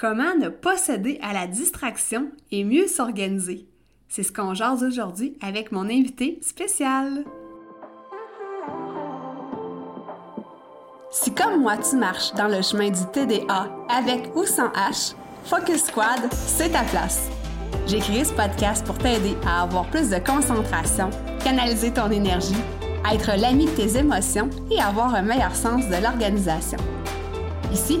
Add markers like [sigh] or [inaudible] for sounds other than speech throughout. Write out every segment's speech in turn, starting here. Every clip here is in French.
Comment ne pas céder à la distraction et mieux s'organiser? C'est ce qu'on jase aujourd'hui avec mon invité spécial. Si comme moi tu marches dans le chemin du TDA avec ou sans H, Focus Squad, c'est ta place. J'ai créé ce podcast pour t'aider à avoir plus de concentration, canaliser ton énergie, être l'ami de tes émotions et avoir un meilleur sens de l'organisation. Ici,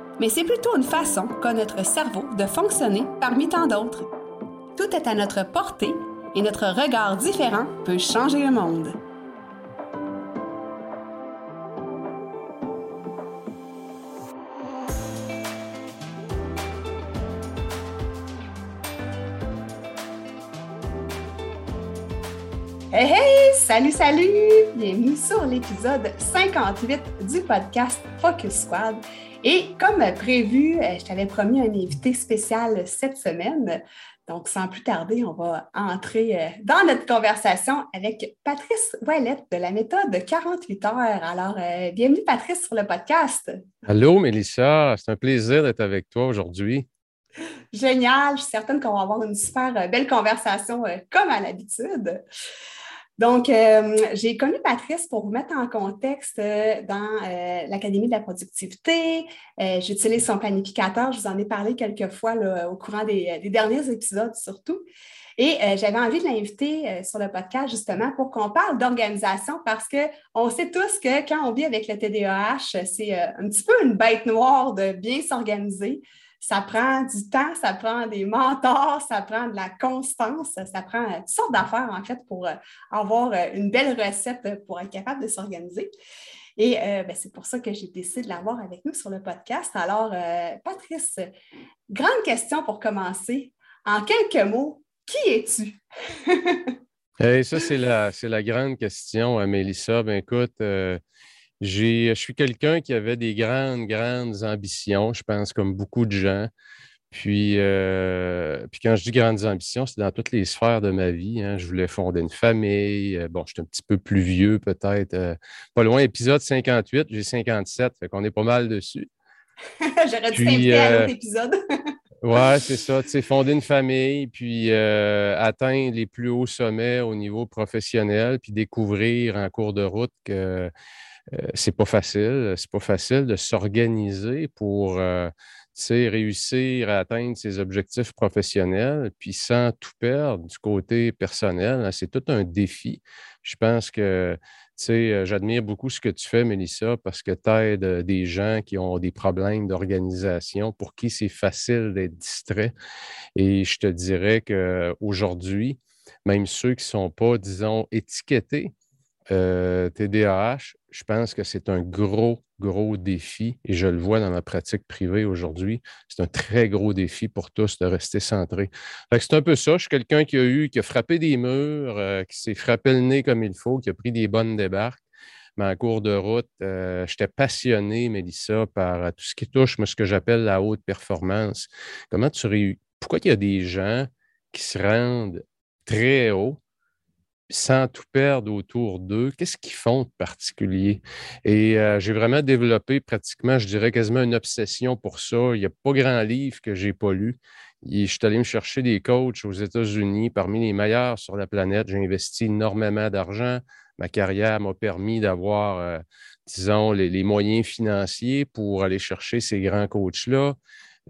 mais c'est plutôt une façon qu'a notre cerveau de fonctionner parmi tant d'autres. Tout est à notre portée et notre regard différent peut changer le monde. Hey hey! Salut, salut! Bienvenue sur l'épisode 58 du podcast Focus Squad. Et comme prévu, euh, je t'avais promis un invité spécial cette semaine. Donc, sans plus tarder, on va entrer euh, dans notre conversation avec Patrice Ouellette de la méthode 48 heures. Alors, euh, bienvenue Patrice sur le podcast. Allô Mélissa, c'est un plaisir d'être avec toi aujourd'hui. Génial, je suis certaine qu'on va avoir une super belle conversation comme à l'habitude. Donc, euh, j'ai connu Patrice pour vous mettre en contexte euh, dans euh, l'Académie de la productivité. J'utilise son planificateur. Je vous en ai parlé quelques fois au courant des, derniers épisodes surtout. Et j'avais envie de l'inviter sur le podcast justement pour qu'on parle d'organisation parce qu'on sait tous que quand on vit avec le TDAH, c'est un petit peu une bête noire de bien s'organiser ça prend du temps, ça prend des mentors, ça prend de la constance, ça prend toutes sortes d'affaires, en fait, pour euh, avoir euh, une belle recette pour être capable de s'organiser. Et euh, ben, c'est pour ça que j'ai décidé de l'avoir avec nous sur le podcast. Alors, Patrice, grande question pour commencer. En quelques mots, qui es-tu? [laughs] ça, c'est la, la, grande question, Mélissa. Ben, écoute, je suis quelqu'un qui avait des grandes, grandes ambitions, je pense, comme beaucoup de gens. Puis, euh, puis quand je dis grandes ambitions, c'est dans toutes les sphères de ma vie. Hein. Je voulais fonder une famille. Euh, bon, je suis un petit peu plus vieux, peut-être. Euh, pas loin, épisode 58, j'ai 57, fait qu'on est pas mal dessus. [laughs] J'aurais dû t'inviter à l'autre épisode. [laughs] Oui, c'est ça. Tu sais, fonder une famille, puis atteindre les plus hauts sommets au niveau professionnel, puis découvrir en cours de route que euh, c'est pas facile. C'est pas facile de s'organiser pour euh, réussir à atteindre ses objectifs professionnels, puis sans tout perdre du côté personnel. Hein, c'est tout un défi. Je pense que euh, j'admire beaucoup ce que tu fais, Mélissa, parce que tu aides des gens qui ont des problèmes d'organisation, pour qui c'est facile d'être distrait. Et je te dirais qu'aujourd'hui, même ceux qui ne sont pas, disons, étiquetés TDAH, je pense que c'est un gros, gros défi et je le vois dans ma pratique privée aujourd'hui. C'est un très gros défi pour tous de rester centré. C'est un peu ça. Je suis quelqu'un qui a eu, qui a frappé des murs, euh, qui s'est frappé le nez comme il faut, qui a pris des bonnes débarques. Mais en cours de route, euh, j'étais passionné, Mélissa, par euh, tout ce qui touche ce que j'appelle la haute performance. Comment tu Pourquoi il y a des gens qui se rendent très haut, sans tout perdre autour d'eux, qu'est-ce qu'ils font de particulier? Et euh, j'ai vraiment développé pratiquement, je dirais quasiment une obsession pour ça. Il n'y a pas grand livre que je n'ai pas lu. je suis allé me chercher des coachs aux États-Unis, parmi les meilleurs sur la planète. J'ai investi énormément d'argent. Ma carrière m'a permis d'avoir, euh, disons, les, moyens financiers pour aller chercher ces grands coachs-là.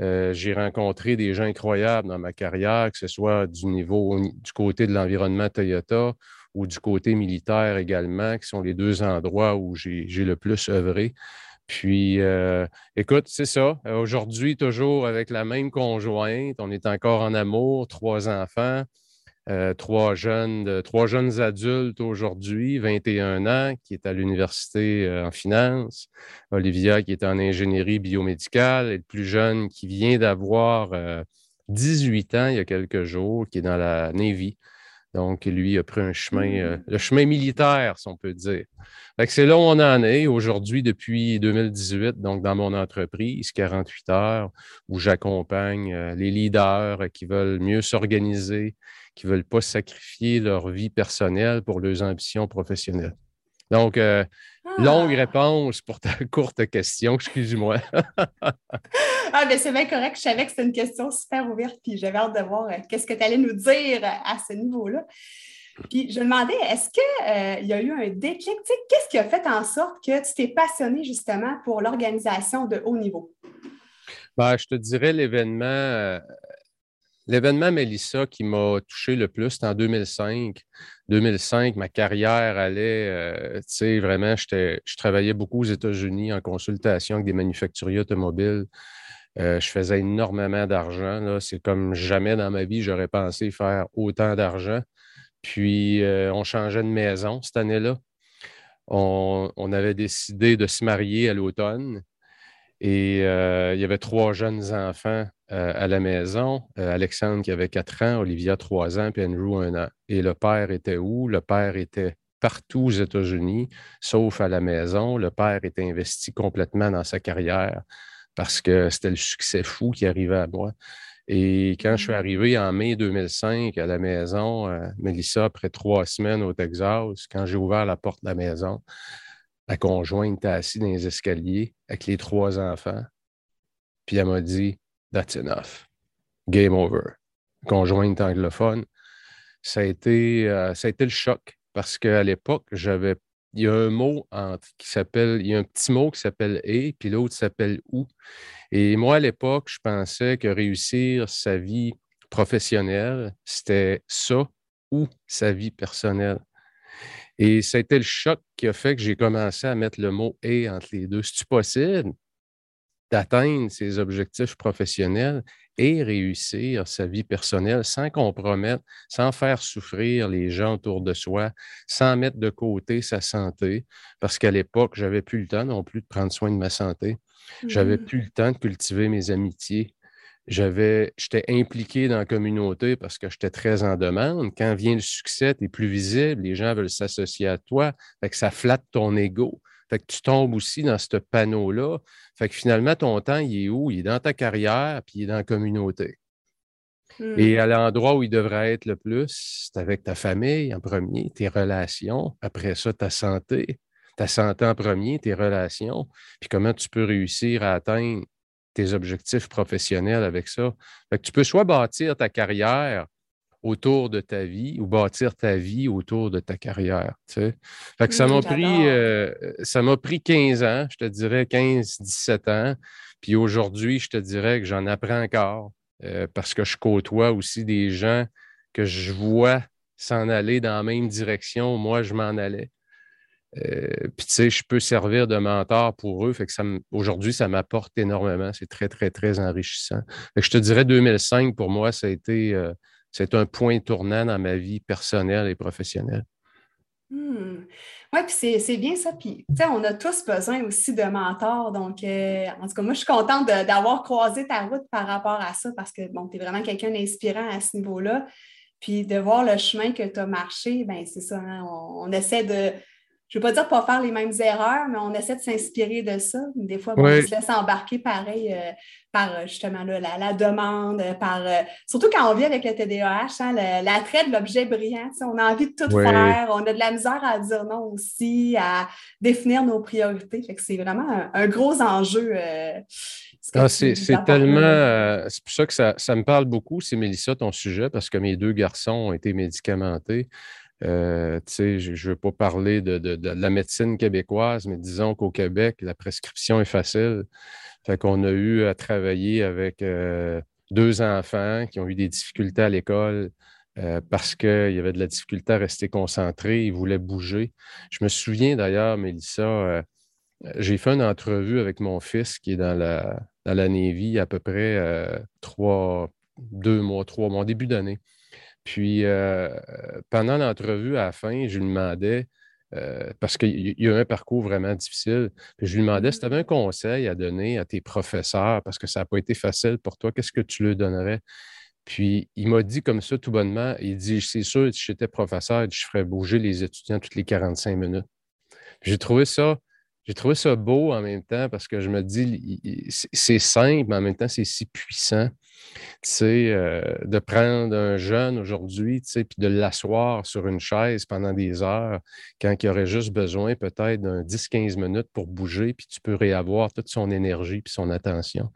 Euh, j'ai rencontré des gens incroyables dans ma carrière, que ce soit du niveau du côté de l'environnement Toyota ou du côté militaire également, qui sont les deux endroits où j'ai le plus œuvré. Puis, euh, écoute, c'est ça. Aujourd'hui, toujours avec la même conjointe, on est encore en amour, trois enfants. Euh, trois, jeunes, trois jeunes adultes aujourd'hui, 21 ans, qui est à l'université euh, en finance, Olivia qui est en ingénierie biomédicale, et le plus jeune qui vient d'avoir 18 ans il y a quelques jours, qui est dans la Navy. Donc, lui a pris un chemin, euh, mmh. le chemin militaire, si on peut dire. C'est là où on en est aujourd'hui depuis 2018, donc dans mon entreprise, 48 heures, où j'accompagne euh, les leaders qui veulent mieux s'organiser, qui ne veulent pas sacrifier leur vie personnelle pour leurs ambitions professionnelles. Donc, euh, longue ah! réponse pour ta [laughs] courte question, excuse-moi. [laughs] ah, ben c'est bien correct. Je savais que c'était une question super ouverte, puis j'avais hâte de voir euh, qu'est-ce que tu allais nous dire à ce niveau-là. Puis je me demandais, est-ce qu'il euh, y a eu un déclic? Qu'est-ce qui a fait en sorte que tu t'es passionné justement pour l'organisation de haut niveau? Ben, je te dirais l'événement L'événement Mélissa qui m'a touché le plus, c'était en 2005. 2005, ma carrière allait, euh, tu sais, vraiment, je travaillais beaucoup aux États-Unis en consultation avec des manufacturiers automobiles. Euh, je faisais énormément d'argent. C'est comme jamais dans ma vie, j'aurais pensé faire autant d'argent. Puis, euh, on changeait de maison cette année-là. On, on, avait décidé de se marier à l'automne. Et il y avait trois jeunes enfants euh, à la maison. Euh, Alexandre qui avait quatre ans, Olivia trois ans, puis Andrew un an. Et le père était où? Le père était partout aux États-Unis, sauf à la maison. Le père était investi complètement dans sa carrière parce que c'était le succès fou qui arrivait à moi. Et quand je suis mmh. arrivé en mai 2005 à la maison, euh, Mélissa, après trois semaines au Texas, quand j'ai ouvert la porte de la maison, la conjointe était assise dans les escaliers avec les trois enfants. Puis elle m'a dit That's enough. Game over. Conjointe anglophone. Ça a été, euh, le choc parce qu'à l'époque, j'avais. Il y a un mot qui s'appelle. Il y a un petit mot qui s'appelle et, puis l'autre s'appelle ou. Et moi, à l'époque, je pensais que réussir sa vie professionnelle, c'était ça ou sa vie personnelle. Et ça a été le choc qui a fait que j'ai commencé à mettre le mot et entre les deux. C'est-tu possible? d'atteindre ses objectifs professionnels et réussir sa vie personnelle sans compromettre, sans faire souffrir les gens autour de soi, sans mettre de côté sa santé, parce qu'à l'époque, j'avais plus le temps non plus de prendre soin de ma santé. J'avais mmh. plus le temps de cultiver mes amitiés. J'avais, j'étais impliqué dans la communauté parce que j'étais très en demande. Quand vient le succès, tu es plus visible, les gens veulent s'associer à toi, fait que ça flatte ton ego. Fait que tu tombes aussi dans ce panneau-là. Fait que finalement, ton temps, il est où? Il est dans ta carrière, puis il est dans la communauté. Et hmm. à l'endroit où il devrait être le plus, c'est avec ta famille en premier, tes relations. Après ça, ta santé. Ta santé en premier, tes relations. Puis comment tu peux réussir à atteindre tes objectifs professionnels avec ça. Fait que tu peux soit bâtir ta carrière autour de ta vie ou bâtir ta vie autour de ta carrière. Tu fait ça m'a pris euh, ça m'a pris 15 ans, je te dirais 15-17 ans. Puis aujourd'hui, je te dirais que j'en apprends encore euh, parce que je côtoie aussi des gens que je vois s'en aller dans la même direction. Moi, je m'en allais. Euh, puis, tu sais, je peux servir de mentor pour eux. Fait que ça aujourd'hui, ça m'apporte énormément. C'est très, très, très enrichissant. je te dirais 2005, pour moi, ça a été c'est un point tournant dans ma vie personnelle et professionnelle. Hmm. Oui, puis c'est bien ça. Puis, on a tous besoin aussi de mentors. Donc, euh, en tout cas, moi, je suis contente d'avoir croisé ta route par rapport à ça parce que, bon, tu es vraiment quelqu'un d'inspirant à ce niveau-là. Puis, de voir le chemin que tu as marché, ben c'est ça. Hein, on, essaie de, je ne veux pas dire pas faire les mêmes erreurs, mais on essaie de s'inspirer de ça. Des fois, on se laisse embarquer pareil euh, par euh, justement la, demande, euh, par surtout quand on vit avec le TDAH, hein, l'attrait de l'objet brillant. On a envie de tout faire, on a de la misère à dire non aussi, à définir nos priorités. c'est vraiment un, gros enjeu. Ah, c'est tellement. c'est pour ça que ça, ça me parle beaucoup, c'est Mélissa, ton sujet, parce que mes deux garçons ont été médicamentés. Euh, je ne veux pas parler de, la médecine québécoise, mais disons qu'au Québec, la prescription est facile. Fait qu'on a eu à travailler avec euh, deux enfants qui ont eu des difficultés à l'école euh, parce qu'il y avait de la difficulté à rester concentré, ils voulaient bouger. Je me souviens d'ailleurs, Mélissa, j'ai fait une entrevue avec mon fils qui est dans la, dans la Navy à peu près trois, deux mois, trois mois, début d'année. Puis, euh, pendant l'entrevue, à la fin, je lui demandais, euh, parce qu'il y a eu un parcours vraiment difficile, puis je lui demandais si tu avais un conseil à donner à tes professeurs, parce que ça n'a pas été facile pour toi, qu'est-ce que tu leur donnerais? Puis il m'a dit comme ça tout bonnement, il dit, c'est sûr, si j'étais professeur, je ferais bouger les étudiants toutes les 45 minutes. J'ai trouvé ça, j'ai trouvé ça beau en même temps parce que je me dis, c'est simple, mais en même temps, c'est si puissant. Euh, de prendre un jeune aujourd'hui, puis de l'asseoir sur une chaise pendant des heures, quand il aurait juste besoin peut-être d'un 10-15 minutes pour bouger, puis tu peux réavoir toute son énergie puis son attention.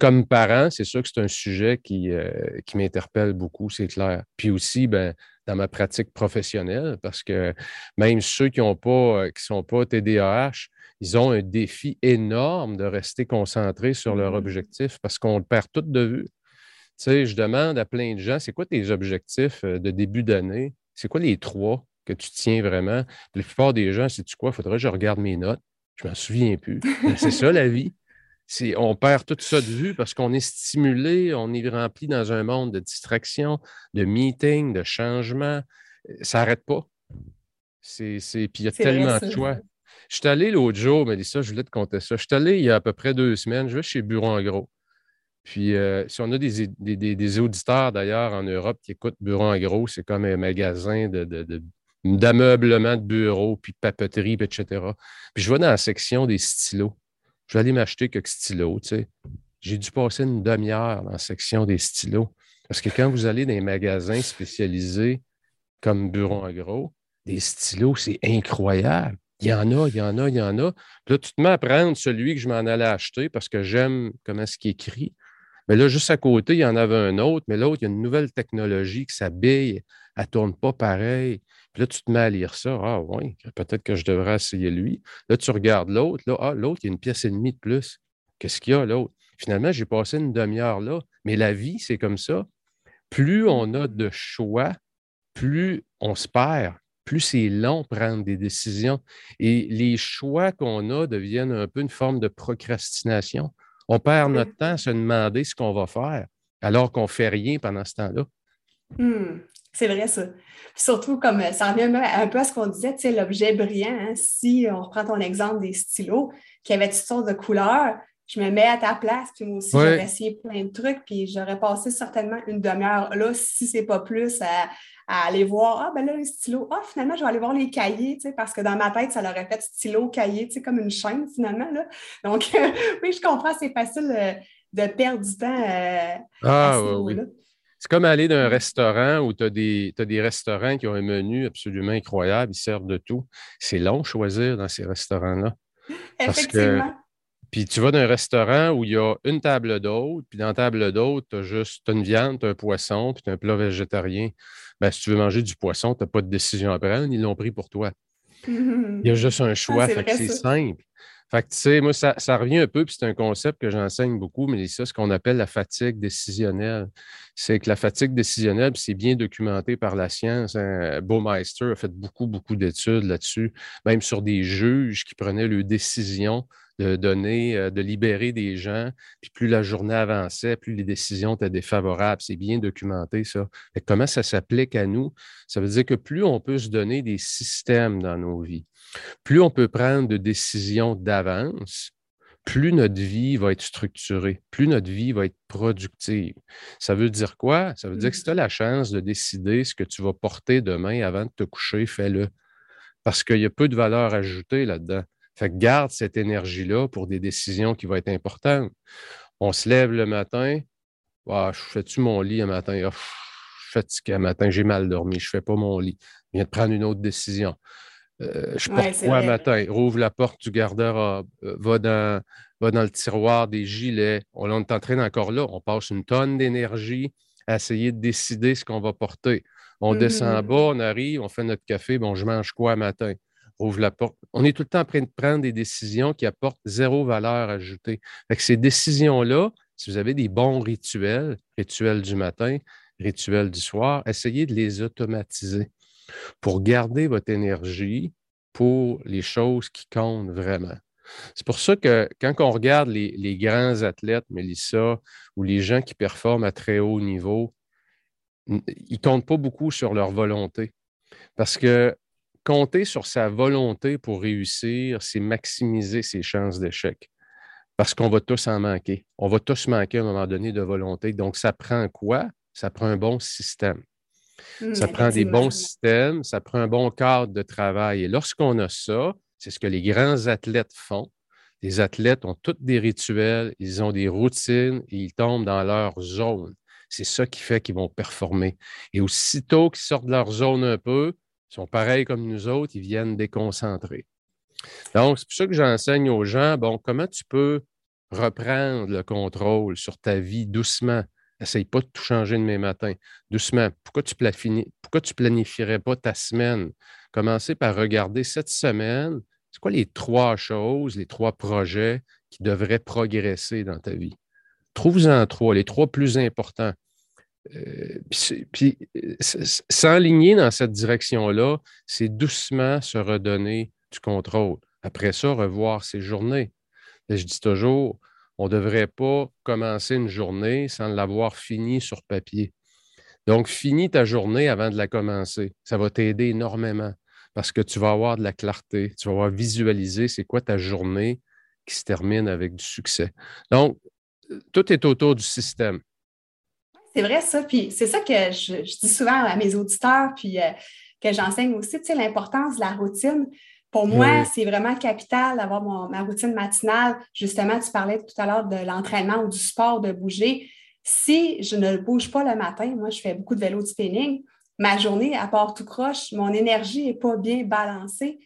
Comme parent, c'est sûr que c'est un sujet qui, euh, qui m'interpelle beaucoup, c'est clair. Puis aussi, ben, dans ma pratique professionnelle parce que même ceux qui ne euh, sont pas TDAH, ils ont un défi énorme de rester concentrés sur leur mmh. objectif parce qu'on le perd tout de vue. Tu sais, je demande à plein de gens, c'est quoi tes objectifs euh, de début d'année? C'est quoi les trois que tu tiens vraiment? la plupart des gens, c'est tu quoi? Il faudrait que je regarde mes notes. Je ne m'en souviens plus. C'est ça la vie on perd tout ça de vue parce qu'on est stimulé, on est rempli dans un monde de distraction, de meetings, de changements. Ça n'arrête pas. C'est, Puis il y a tellement de choix. Je suis allé l'autre jour, mais ça, je voulais te compter ça. Je suis allé il y a à peu près deux semaines, je vais chez Bureau en gros. Puis euh, si on a des, auditeurs d'ailleurs en Europe qui écoutent Bureau en gros, c'est comme un magasin de, d'ameublement de, bureaux, puis de papeterie, etc. Puis je vais dans la section des stylos je vais aller m'acheter quelques stylos. Tu sais. J'ai dû passer une demi-heure dans la section des stylos. Parce que quand vous allez dans les magasins spécialisés comme Bureau en gros, des stylos, c'est incroyable. Il y en a, il y en a, il y en a. là, tu te mets à prendre celui que je m'en allais acheter parce que j'aime comment ce qui écrit. Mais là, juste à côté, il y en avait un autre, mais l'autre, il y a une nouvelle technologie qui s'habille, elle ne tourne pas pareil. Puis là, tu te mets à lire ça. Ah oui, peut-être que je devrais essayer lui. Là, tu regardes l'autre. Là, ah, l'autre, il y a une pièce et demie de plus. Qu'est-ce qu'il y a, l'autre? Finalement, j'ai passé une demi-heure là. Mais la vie, c'est comme ça. Plus on a de choix, plus on se perd, plus c'est long prendre des décisions. Et les choix qu'on a deviennent un peu une forme de procrastination. On perd notre temps à se demander ce qu'on va faire alors qu'on ne fait rien pendant ce temps-là. Hmm. C'est vrai, ça. surtout, comme euh, ça revient un peu à ce qu'on disait, tu sais, l'objet brillant, hein. si on reprend ton exemple des stylos qui avaient toutes sortes de couleurs, je me mets à ta place, puis moi aussi, j'aurais essayé plein de trucs, puis j'aurais passé certainement une demi-heure là, si c'est pas plus, à, aller voir, ah, ben là, le stylo, ah, finalement, je vais aller voir les cahiers, tu sais, parce que dans ma tête, ça leur fait stylo, cahier, tu sais, comme une chaîne, finalement, là. Donc, [laughs] oui, je comprends, c'est facile euh, de perdre du temps euh, ah, à ce là c'est comme aller dans un restaurant où tu as, des restaurants qui ont un menu absolument incroyable, ils servent de tout. C'est long de choisir dans ces restaurants-là. Effectivement. puis tu vas dans un restaurant où il y a une table d'hôte, puis dans la table d'hôte, tu as juste une viande, tu as un poisson, puis tu as un plat végétarien. Ben, si tu veux manger du poisson, tu n'as pas de décision à prendre, ils l'ont pris pour toi. [laughs] Il y a juste un choix, ah, c'est simple. Fait que, tu sais, moi, ça, revient un peu, puis c'est un concept que j'enseigne beaucoup, mais c'est ce qu'on appelle la fatigue décisionnelle. C'est que la fatigue décisionnelle, c'est bien documenté par la science. Hein. Baumeister a fait beaucoup, beaucoup d'études là-dessus, même sur des juges qui prenaient leurs décision de donner, euh, de libérer des gens. Puis plus la journée avançait, plus les décisions étaient défavorables. C'est bien documenté, ça. comment ça s'applique à nous? Ça veut dire que plus on peut se donner des systèmes dans nos vies, plus on peut prendre de décisions d'avance, plus notre vie va être structurée, plus notre vie va être productive. Ça veut dire quoi? Ça veut dire que si tu as la chance de décider ce que tu vas porter demain avant de te coucher, fais-le. Parce qu'il y a peu de valeur ajoutée là-dedans. Fait que garde cette énergie-là pour des décisions qui vont être importantes. On se lève le matin. Ah, je fais-tu mon lit un matin? Ah, je suis fatigué un matin, j'ai mal dormi, je ne fais pas mon lit. Je viens de prendre une autre décision. Euh, je porte quoi un matin? Rouvre la porte du garde-robe, euh, va, dans, va dans le tiroir des gilets. On, on est en train encore là. On passe une tonne d'énergie à essayer de décider ce qu'on va porter. On descend en mm-hmm. bas, on arrive, on fait notre café. Bon, je mange quoi un matin? Ouvre la porte. On est tout le temps en train de prendre des décisions qui apportent zéro valeur ajoutée. Fait ces décisions-là, si vous avez des bons rituels, rituels du matin, rituels du soir, essayez de les automatiser pour garder votre énergie pour les choses qui comptent vraiment. C'est pour ça que quand on regarde les, grands athlètes, Mélissa, ou les gens qui performent à très haut niveau, ils ne comptent pas beaucoup sur leur volonté. Parce que compter sur sa volonté pour réussir, c'est maximiser ses chances d'échec. parce qu'on va tous en manquer. On va tous manquer à un moment donné de volonté. Donc, ça prend quoi? Ça prend un bon système. Mmh, ça prend des bons systèmes, ça prend un bon cadre de travail. Et lorsqu'on a ça, c'est ce que les grands athlètes font. Les athlètes ont tous des rituels, ils ont des routines et ils tombent dans leur zone. C'est ça qui fait qu'ils vont performer. Et aussitôt qu'ils sortent de leur zone un peu, ils sont pareils comme nous autres, ils viennent déconcentrer. Donc, c'est pour ça que j'enseigne aux gens, bon, comment tu peux reprendre le contrôle sur ta vie doucement? Essaye pas de tout changer demain matin. Doucement. Pourquoi tu, pourquoi tu planifierais pas ta semaine? Commencez par regarder cette semaine, c'est quoi les trois choses, les trois projets qui devraient progresser dans ta vie? Trouve-en trois, les trois plus importants. Euh, puis, euh, s'enligner dans cette direction-là, c'est doucement se redonner du contrôle. Après ça, revoir ses journées. je dis toujours, on ne devrait pas commencer une journée sans l'avoir finie sur papier. Donc, finis ta journée avant de la commencer. Ça va t'aider énormément parce que tu vas avoir de la clarté, tu vas avoir visualisé c'est quoi ta journée qui se termine avec du succès. Donc, tout est autour du système. C'est vrai ça, puis c'est ça que je, dis souvent à mes auditeurs, puis euh, que j'enseigne aussi, tu sais, l'importance de la routine. Pour moi, c'est vraiment capital d'avoir ma routine matinale. Justement, tu parlais tout à l'heure de l'entraînement ou du sport, de bouger. Si je ne bouge pas le matin, moi, je fais beaucoup de vélo de spinning, ma journée, à part tout croche, mon énergie n'est pas bien balancée.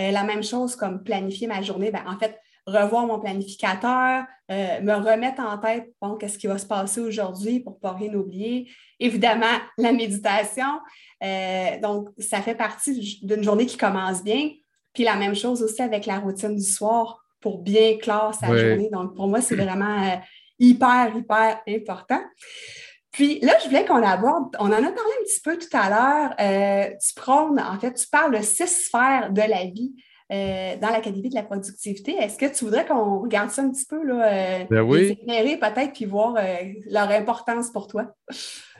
Euh, la même chose comme planifier ma journée. Ben, en fait, revoir mon planificateur, euh, me remettre en tête, bon, qu'est-ce qui va se passer aujourd'hui pour ne pas rien oublier. Évidemment, [laughs] la méditation. Euh, donc, ça fait partie d'une journée qui commence bien. Puis la même chose aussi avec la routine du soir pour bien clore sa journée. Donc, pour moi, c'est vraiment euh, hyper, hyper important. Puis là, je voulais qu'on aborde, on en a parlé un petit peu tout à l'heure, tu prônes, en fait, tu parles de six sphères de la vie. Euh, dans l'Académie de la productivité. Est-ce que tu voudrais qu'on regarde ça un petit peu, là, euh, ben oui. peut-être, puis voir euh, leur importance pour toi?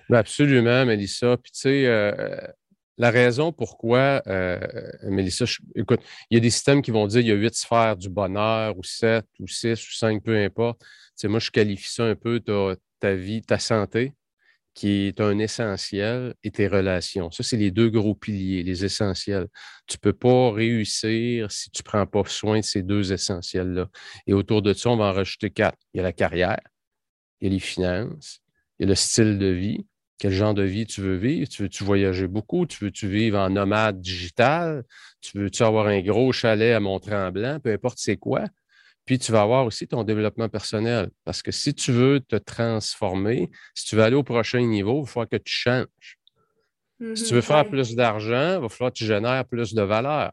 Ben absolument, Mélissa. Puis tu sais, la raison pourquoi, Mélissa, écoute, il y a des systèmes qui vont dire qu'il y a huit sphères du bonheur, ou sept, ou six, ou cinq, peu importe. Tu sais, moi, je qualifie ça un peu ta vie, ta santé, qui est un essentiel, et tes relations. Ça, c'est les deux gros piliers, les essentiels. Tu ne peux pas réussir si tu ne prends pas soin de ces deux essentiels-là. Et autour de ça, on va en rajouter quatre. Il y a la carrière, il y a les finances, il y a le style de vie. Quel genre de vie tu veux vivre? Tu veux-tu voyager beaucoup? Tu veux-tu vivre en nomade digital? Tu veux-tu avoir un gros chalet à Mont-Tremblant? Peu importe c'est quoi. Puis tu vas avoir aussi ton développement personnel. Parce que si tu veux te transformer, si tu veux aller au prochain niveau, il va falloir que tu changes. si tu veux mm-hmm. faire plus d'argent, il va falloir que tu génères plus de valeur.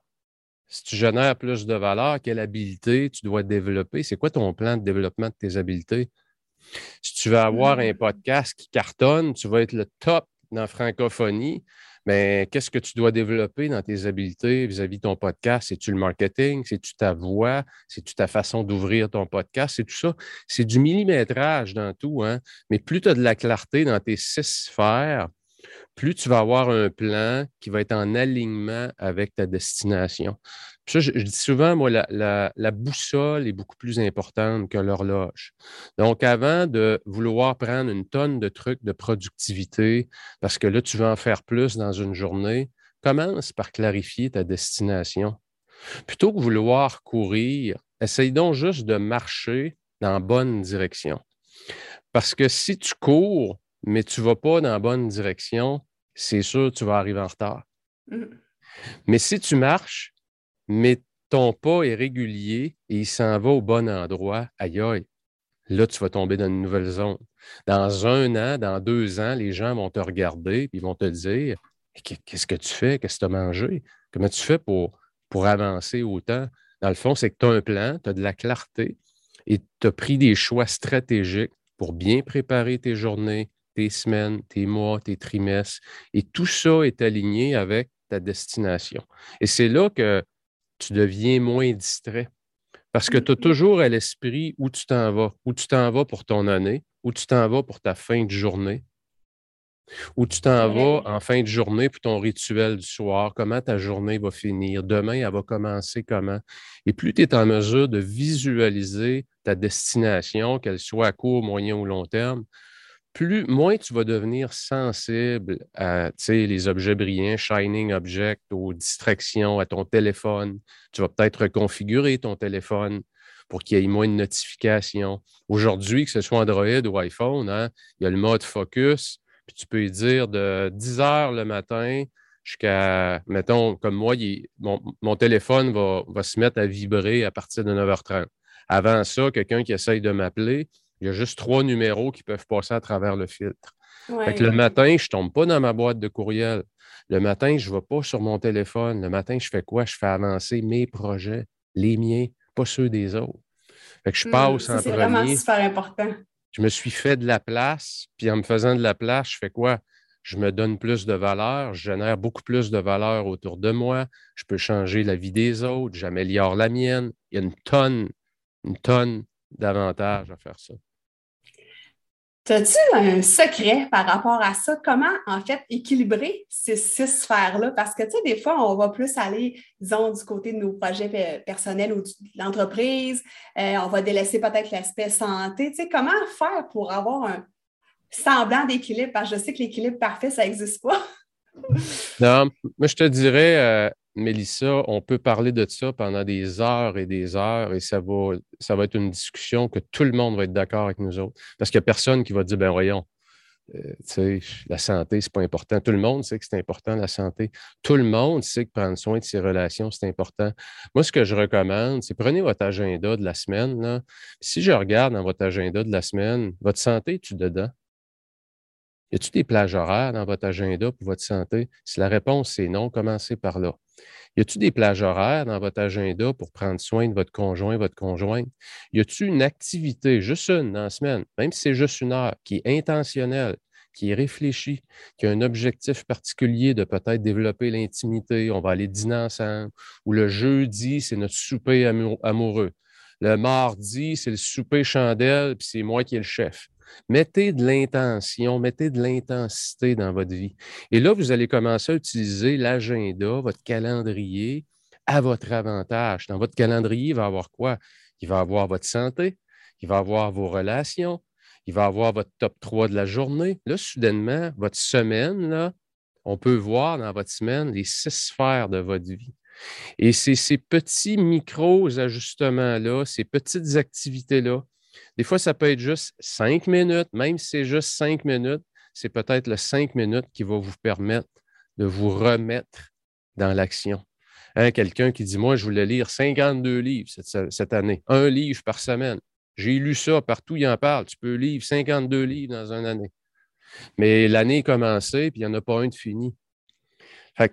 Si tu génères plus de valeur, quelle habilité tu dois développer? C'est quoi ton plan de développement de tes habiletés? Si tu veux avoir un mm-hmm. podcast qui cartonne, tu vas être le top dans la francophonie, mais qu'est-ce que tu dois développer dans tes habiletés vis-à-vis de ton podcast? C'est-tu le marketing? C'est-tu ta voix? C'est-tu ta façon d'ouvrir ton podcast? C'est tout ça. C'est du millimétrage dans tout. Hein? Mais plus tu as de la clarté dans tes six sphères, plus tu vas avoir un plan qui va être en alignement avec ta destination. Je, dis souvent, moi, la, boussole est beaucoup plus importante que l'horloge. Donc, avant de vouloir prendre une tonne de trucs de productivité, parce que là, tu veux en faire plus dans une journée, commence par clarifier ta destination. Plutôt que vouloir courir, essaye donc juste de marcher dans la bonne direction. Parce que si tu cours, mais tu ne vas pas dans la bonne direction, c'est sûr que tu vas arriver en retard. Mmh. Mais si tu marches, mais ton pas est régulier et il s'en va au bon endroit, aïe aïe, là, tu vas tomber dans une nouvelle zone. Dans un an, dans deux ans, les gens vont te regarder et ils vont te dire Qu'est-ce que tu fais? Qu'est-ce que tu as mangé? Comment tu fais pour, pour avancer autant? Dans le fond, c'est que tu as un plan, tu as de la clarté et tu as pris des choix stratégiques pour bien préparer tes journées, tes semaines, tes mois, tes trimestres. Et tout ça est aligné avec ta destination. Et c'est là que tu deviens moins distrait. Parce que tu as mm-hmm. toujours à l'esprit où tu t'en vas, où tu t'en vas pour ton année, où tu t'en vas pour ta fin de journée. Ou tu t'en vas en fin de journée pour ton rituel du soir, comment ta journée va finir, demain, elle va commencer comment. Et plus tu es en mesure de visualiser ta destination, qu'elle soit à court, moyen ou long terme, plus, moins tu vas devenir sensible à les objets brillants, shining objects, aux distractions, à ton téléphone. Tu vas peut-être reconfigurer ton téléphone pour qu'il y ait moins de notifications. Aujourd'hui, que ce soit Android ou iPhone, hein, il y a le mode focus tu peux lui dire de 10 heures le matin jusqu'à, mettons, comme moi, mon, téléphone va, se mettre à vibrer à partir de 9h30. Avant ça, quelqu'un qui essaye de m'appeler, il y a juste trois numéros qui peuvent passer à travers le filtre. le matin, je ne tombe pas dans ma boîte de courriel. Le matin, je ne vais pas sur mon téléphone. Le matin, je fais quoi? Je fais avancer mes projets, les miens, pas ceux des autres. Fait que je hmm, passe en premier. C'est vraiment super important je me suis fait de la place, puis en me faisant de la place, je fais quoi? Je me donne plus de valeur, je génère beaucoup plus de valeur autour de moi, je peux changer la vie des autres, j'améliore la mienne. Il y a une tonne, une tonne d'avantages à faire ça. As-tu un secret par rapport à ça? Comment, en fait, équilibrer ces six sphères-là? Parce que, tu sais, des fois, on va plus aller, disons, du côté de nos projets personnels ou de l'entreprise. Euh, on va délaisser peut-être l'aspect santé. Tu sais, comment faire pour avoir un semblant d'équilibre? Parce que je sais que l'équilibre parfait, ça n'existe pas. non, moi, je te dirais, euh, Mélissa, on peut parler de ça pendant des heures et des heures et ça va, ça va être une discussion que tout le monde va être d'accord avec nous autres. Parce qu'il n'y a personne qui va dire, ben voyons, euh, la santé, ce n'est pas important. Tout le monde sait que c'est important, la santé. Tout le monde sait que prendre soin de ses relations, c'est important. Moi, ce que je recommande, c'est prenez votre agenda de la semaine. Si je regarde dans votre agenda de la semaine, votre santé, tu dedans? Y a-t-il des plages horaires dans votre agenda pour votre santé? Si la réponse est non, commencez par là. Y a-t-il des plages horaires dans votre agenda pour prendre soin de votre conjoint, votre conjointe? Y a-t-il une activité, juste une dans la semaine, même si c'est juste une heure, qui est intentionnelle, qui est réfléchie, qui a un objectif particulier de peut-être développer l'intimité, on va aller dîner ensemble, ou le jeudi, c'est notre souper amoureux? Le mardi, c'est le souper chandelle, puis c'est moi qui est le chef. Mettez de l'intention, mettez de l'intensité dans votre vie. Et là, vous allez commencer à utiliser l'agenda, votre calendrier à votre avantage. Dans votre calendrier, il va avoir quoi? Il va avoir votre santé, il va avoir vos relations, il va avoir votre top 3 de la journée. Là, soudainement, votre semaine, là, on peut voir dans votre semaine les six sphères de votre vie. Et ces petits micros-ajustements-là, ces petites activités-là des fois, ça peut être juste cinq minutes, même si c'est juste cinq minutes, c'est peut-être le cinq minutes qui va vous permettre de vous remettre dans l'action. Hein, quelqu'un qui dit, moi, je voulais lire 52 livres cette, année, un livre par semaine. J'ai lu ça, partout il en parle. Tu peux lire 52 livres dans une année. Mais l'année est commencée, puis il n'y en a pas un de fini.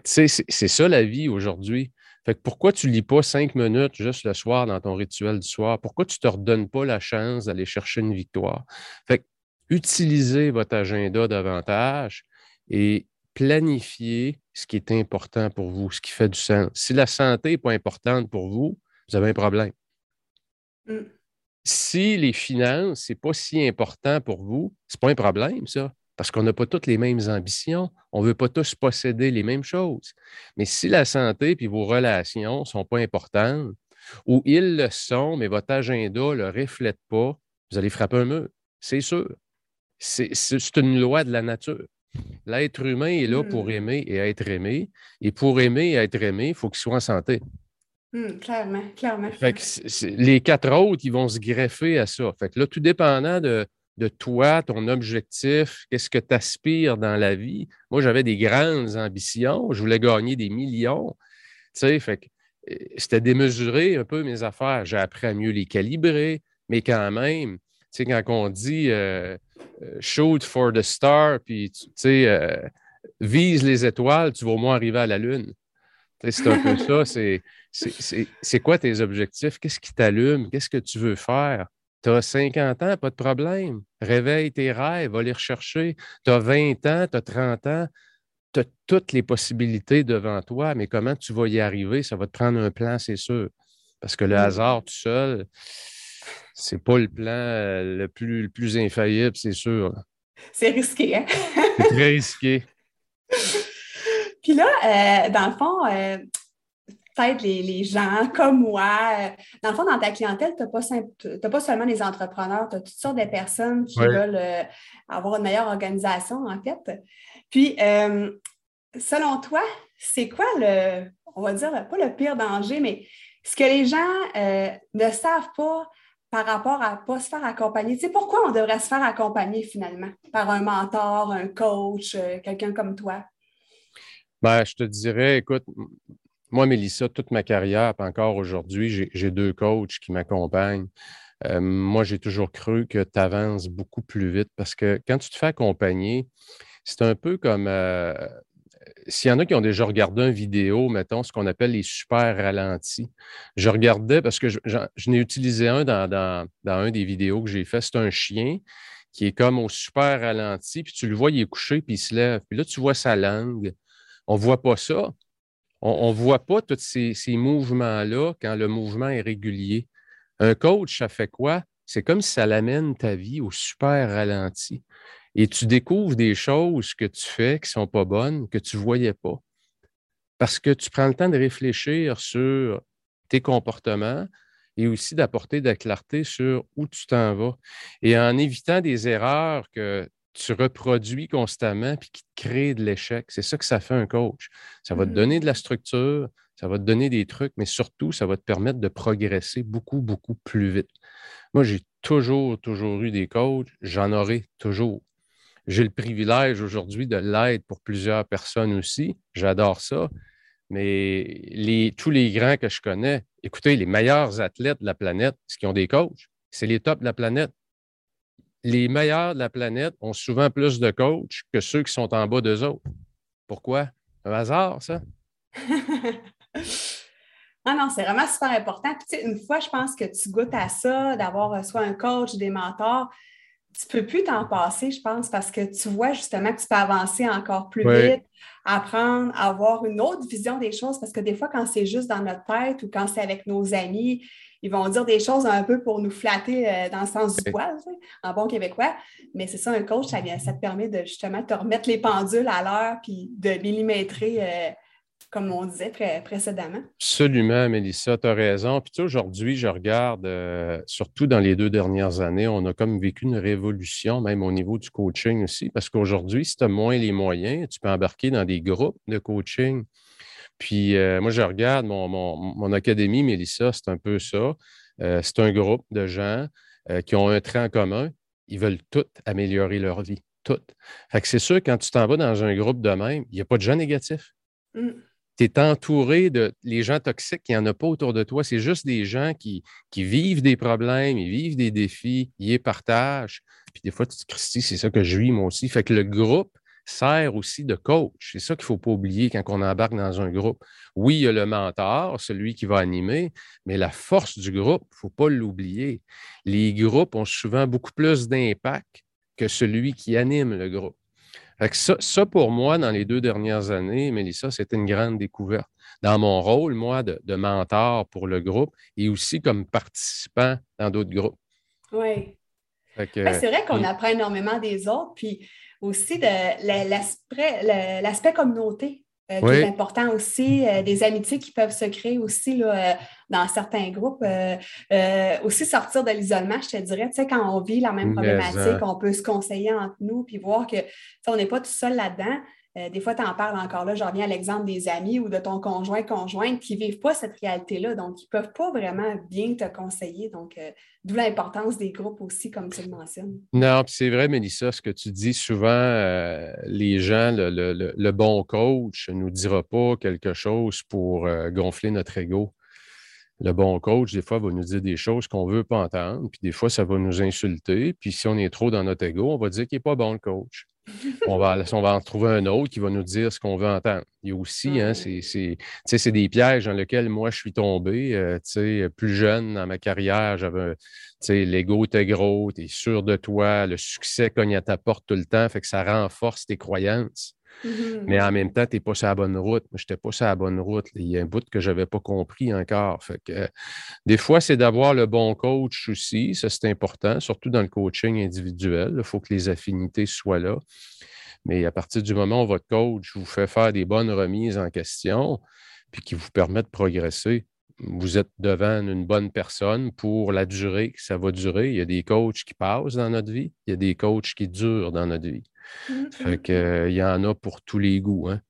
C'est ça la vie aujourd'hui. Fait que pourquoi tu ne lis pas cinq minutes juste le soir dans ton rituel du soir? Pourquoi tu ne te redonnes pas la chance d'aller chercher une victoire? Fait que utilisez votre agenda davantage et planifiez ce qui est important pour vous, ce qui fait du sens. Si la santé n'est pas importante pour vous, vous avez un problème. Mm. Si les finances, ce n'est pas si important pour vous, ce n'est pas un problème, ça parce qu'on n'a pas toutes les mêmes ambitions, on ne veut pas tous posséder les mêmes choses. Mais si la santé et vos relations ne sont pas importantes, ou ils le sont, mais votre agenda ne le reflète pas, vous allez frapper un mur. C'est sûr. C'est une loi de la nature. L'être humain est là pour hmm. aimer et être aimé. Et pour aimer et être aimé, il faut qu'il soit en santé. Hmm, clairement, clairement. les quatre autres, ils vont se greffer à ça. Fait que là, tout dépendant de, de toi, ton objectif, qu'est-ce que tu aspires dans la vie. Moi, j'avais des grandes ambitions, je voulais gagner des millions. Tu sais, fait euh, c'était démesuré un peu mes affaires. J'ai appris à mieux les calibrer, mais quand même, tu sais, quand on dit euh, euh, shoot for the star, puis tu sais, vise les étoiles, tu vas au moins arriver à la Lune. C'est un peu [laughs] ça. C'est quoi tes objectifs? Qu'est-ce qui t'allume? Qu'est-ce que tu veux faire? Tu as 50 ans, pas de problème. Réveille tes rêves, va les rechercher. Tu as 20 ans, tu as 30 ans, tu as toutes les possibilités devant toi, mais comment tu vas y arriver? Ça va te prendre un plan, c'est sûr. Parce que le mmh. hasard tout seul, c'est pas le plan euh, le plus, le plus infaillible, c'est sûr. C'est risqué, hein? c'est très risqué. [laughs] Puis là, euh, dans le fond, euh, peut-être les, gens [laughs] comme moi, euh, dans le fond, dans ta clientèle, tu n'as pas, seulement des entrepreneurs, tu as toutes sortes de personnes qui veulent avoir une meilleure organisation, en fait. Puis, selon toi, c'est quoi le, on va dire, pas le pire danger, mais ce que les gens ne savent pas par rapport à ne pas se faire accompagner? Tu sais, pourquoi on devrait se faire accompagner finalement par un mentor, un coach, quelqu'un comme toi? Ben, je te dirais, écoute, moi, Mélissa, toute ma carrière, encore aujourd'hui, j'ai deux coachs qui m'accompagnent. Euh, moi, j'ai toujours cru que tu avances beaucoup plus vite parce que quand tu te fais accompagner, c'est un peu comme euh, s'il y en a qui ont déjà regardé une vidéo, mettons, ce qu'on appelle les super ralentis. Je regardais parce que je, n'ai utilisé un dans, dans, dans, un des vidéos que j'ai fait. C'est un chien qui est comme au super ralenti, puis tu le vois, il est couché, puis il se lève. Puis là, tu vois sa langue. On ne voit pas ça. On ne voit pas tous ces, mouvements-là quand le mouvement est régulier. Un coach, ça fait quoi? C'est comme si ça l'amène ta vie au super ralenti. Et tu découvres des choses que tu fais qui ne sont pas bonnes, que tu ne voyais pas. Parce que tu prends le temps de réfléchir sur tes comportements et aussi d'apporter de la clarté sur où tu t'en vas. Et en évitant des erreurs que tu reproduis constamment puis qui te crée de l'échec. C'est ça que ça fait un coach. Ça va te mmh donner de la structure, ça va te donner des trucs, mais surtout, ça va te permettre de progresser beaucoup, beaucoup plus vite. Moi, j'ai toujours, toujours eu des coachs, j'en aurai toujours. J'ai le privilège aujourd'hui de l'aide pour plusieurs personnes aussi. J'adore ça. Mais les, tous les grands que je connais, écoutez, les meilleurs athlètes de la planète, ce qui ont des coachs, c'est les tops de la planète les meilleurs de la planète ont souvent plus de coachs que ceux qui sont en bas d'eux autres. Pourquoi? Un hasard, ça? [laughs] Ah non, c'est vraiment super important. Puis, une fois, je pense que tu goûtes à ça, d'avoir euh, soit un coach, des mentors, tu ne peux plus t'en passer, je pense, parce que tu vois justement que tu peux avancer encore plus vite, apprendre, avoir une autre vision des choses, parce que des fois, quand c'est juste dans notre tête ou quand c'est avec nos amis, ils vont dire des choses un peu pour nous flatter euh, dans le sens du poil, en bon québécois. Mais c'est ça, un coach, ça, te permet de justement te remettre les pendules à l'heure puis de millimétrer, euh, comme on disait précédemment. Absolument, Mélissa, tu as raison. Puis tu sais, aujourd'hui, je regarde, euh, surtout dans les deux dernières années, on a comme vécu une révolution, même au niveau du coaching aussi, parce qu'aujourd'hui, si tu as moins les moyens, tu peux embarquer dans des groupes de coaching. Puis euh, moi, je regarde mon, académie, Mélissa, c'est un peu ça. Euh, c'est un groupe de gens euh, qui ont un trait en commun. Ils veulent tous améliorer leur vie. Toutes. Fait que c'est sûr, quand tu t'en vas dans un groupe de même, il n'y a pas de gens négatifs. Mm. Tu es entouré de les gens toxiques, il n'y en a pas autour de toi. C'est juste des gens qui, qui vivent des problèmes, ils vivent des défis, ils les partagent. Puis des fois, tu te dis, c'est ça que je vis moi aussi. Fait que le groupe, sert aussi de coach. C'est ça qu'il ne faut pas oublier quand on embarque dans un groupe. Oui, il y a le mentor, celui qui va animer, mais la force du groupe, il ne faut pas l'oublier. Les groupes ont souvent beaucoup plus d'impact que celui qui anime le groupe. Ça, pour moi, dans les deux dernières années, Mélissa, c'était une grande découverte. Dans mon rôle, moi, de, mentor pour le groupe et aussi comme participant dans d'autres groupes. Oui. c'est vrai qu'on apprend énormément des autres. Puis aussi de l'aspect communauté. Euh, qui est important aussi, euh, des amitiés qui peuvent se créer aussi là, euh, dans certains groupes. aussi sortir de l'isolement, je te dirais, tu sais, quand on vit la même problématique, on peut se conseiller entre nous puis voir que on n'est pas tout seul là-dedans. Euh, des fois, tu en parles encore là, je reviens à l'exemple des amis ou de ton conjoint, conjointe qui ne vivent pas cette réalité-là, donc ils ne peuvent pas vraiment bien te conseiller. Donc, euh, d'où l'importance des groupes aussi, comme tu le mentionnes. Non, c'est vrai, Mélissa, ce que tu dis souvent, euh, les gens, le, bon coach ne nous dira pas quelque chose pour gonfler notre ego. Le bon coach, des fois, va nous dire des choses qu'on ne veut pas entendre, puis des fois, ça va nous insulter. Puis si on est trop dans notre ego, on va dire qu'il n'est pas bon, le coach on, va, on va en trouver un autre qui va nous dire ce qu'on veut entendre. Il y a aussi, hein, c'est des pièges dans lesquels moi je suis tombé. Euh, plus jeune dans ma carrière, j'avais l'ego était gros, tu es sûr de toi, le succès cogne à ta porte tout le temps, fait que ça renforce tes croyances. Mm-hmm. Mais en même temps, tu n'es pas sur la bonne route. Je n'étais pas sur la bonne route. Il y a un bout que je n'avais pas compris encore. Que, des fois, c'est d'avoir le bon coach aussi. Ça, c'est important, surtout dans le coaching individuel. Il faut que les affinités soient là. Mais à partir du moment où votre coach vous fait faire des bonnes remises en question, puis qui vous permet de progresser, vous êtes devant une bonne personne pour la durée que ça va durer. Il y a des coachs qui passent dans notre vie, il y a des coachs qui durent dans notre vie. Mm-hmm. Fait que, euh, il y en a pour tous les goûts. Hein?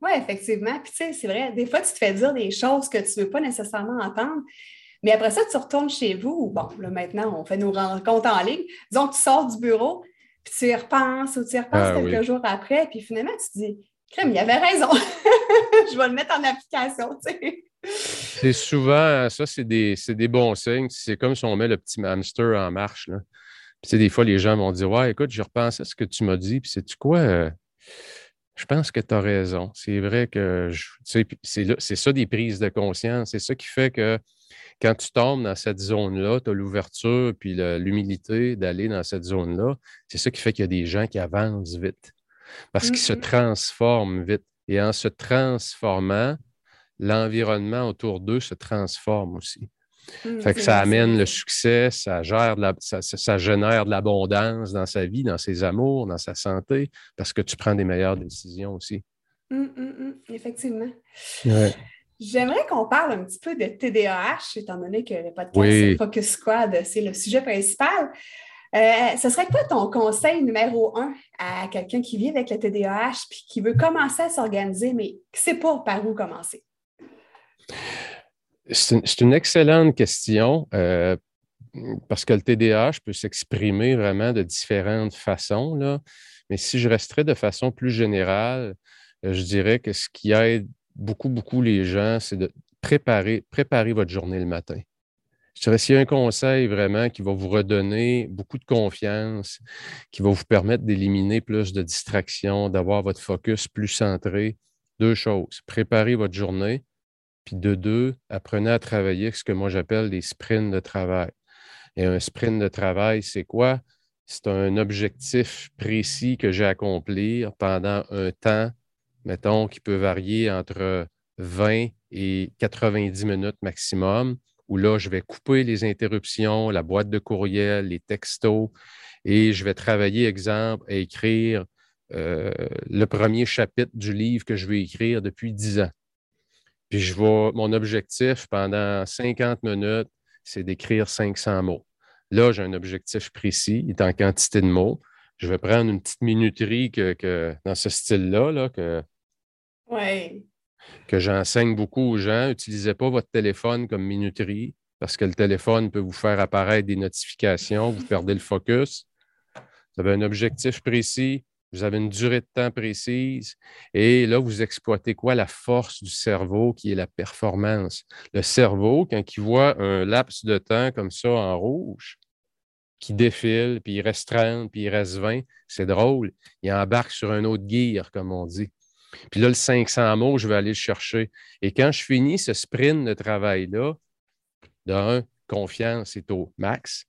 Oui, effectivement. Puis, tu sais, c'est vrai, des fois, tu te fais dire des choses que tu ne veux pas nécessairement entendre. Mais après ça, tu retournes chez vous. Bon, là, maintenant, on fait nos rencontres en ligne. Disons que tu sors du bureau, puis tu y repenses ou tu y repenses ah quelques jours après, puis finalement, tu te dis, crème, il avait raison. [laughs] Je vais le mettre en application, tu sais. C'est souvent, ça, c'est des, des, bons signes. C'est comme si on met le petit hamster en marche. Là. Puis, des fois, les gens vont dire Ouais, écoute, je repense à ce que tu m'as dit, puis sais-tu quoi? Euh, je pense que tu as raison. C'est vrai que c'est ça des prises de conscience. C'est ça qui fait que quand tu tombes dans cette zone-là, tu as l'ouverture puis l'humilité d'aller dans cette zone-là. C'est ça qui fait qu'il y a des gens qui avancent vite parce qu'ils se mm-hmm. transforment vite. Et en se transformant, l'environnement autour d'eux se transforme aussi. Mmh, fait que ça amène le succès, ça, gère ça, génère de l'abondance dans sa vie, dans ses amours, dans sa santé, parce que tu prends des meilleures décisions aussi. Mmh, mmh, effectivement. J'aimerais qu'on parle un petit peu de TDAH, étant donné que le podcast Focus Squad, c'est le sujet principal. Euh, ce serait quoi ton conseil numéro un à quelqu'un qui vit avec le TDAH et qui veut commencer à s'organiser, mais qui ne sait pas par où commencer? C'est une excellente question euh, parce que le TDAH peut s'exprimer vraiment de différentes façons. Mais si je resterais de façon plus générale, euh, je dirais que ce qui aide beaucoup, beaucoup les gens, c'est de préparer, préparer votre journée le matin. Je dirais s'il y a un conseil vraiment qui va vous redonner beaucoup de confiance, qui va vous permettre d'éliminer plus de distractions, d'avoir votre focus plus centré, deux choses. Préparez votre journée puis de deux, apprenez à travailler ce que moi j'appelle des sprints de travail. Et un sprint de travail, c'est quoi? C'est un objectif précis que j'ai à accomplir pendant un temps, mettons, qui peut varier entre 20 et 90 minutes maximum, où là, je vais couper les interruptions, la boîte de courriel, les textos, et je vais travailler, exemple, à écrire euh, le premier chapitre du livre que je vais écrire depuis 10 ans. Puis je vois mon objectif pendant 50 minutes, c'est d'écrire 500 mots. Là, j'ai un objectif précis, il est en quantité de mots. Je vais prendre une petite minuterie que, dans ce style-là, là, que, que j'enseigne beaucoup aux gens. N'utilisez pas votre téléphone comme minuterie parce que le téléphone peut vous faire apparaître des notifications, vous perdez le focus. Vous avez un objectif précis, vous avez une durée de temps précise et là, vous exploitez quoi? La force du cerveau qui est la performance. Le cerveau, quand il voit un laps de temps comme ça en rouge, qui défile, puis il reste 30, puis il reste 20, c'est drôle. Il embarque sur un autre gear, comme on dit. Puis là, le 500 mots, je vais aller le chercher. Et quand je finis ce sprint de travail-là, d'un, confiance est au max.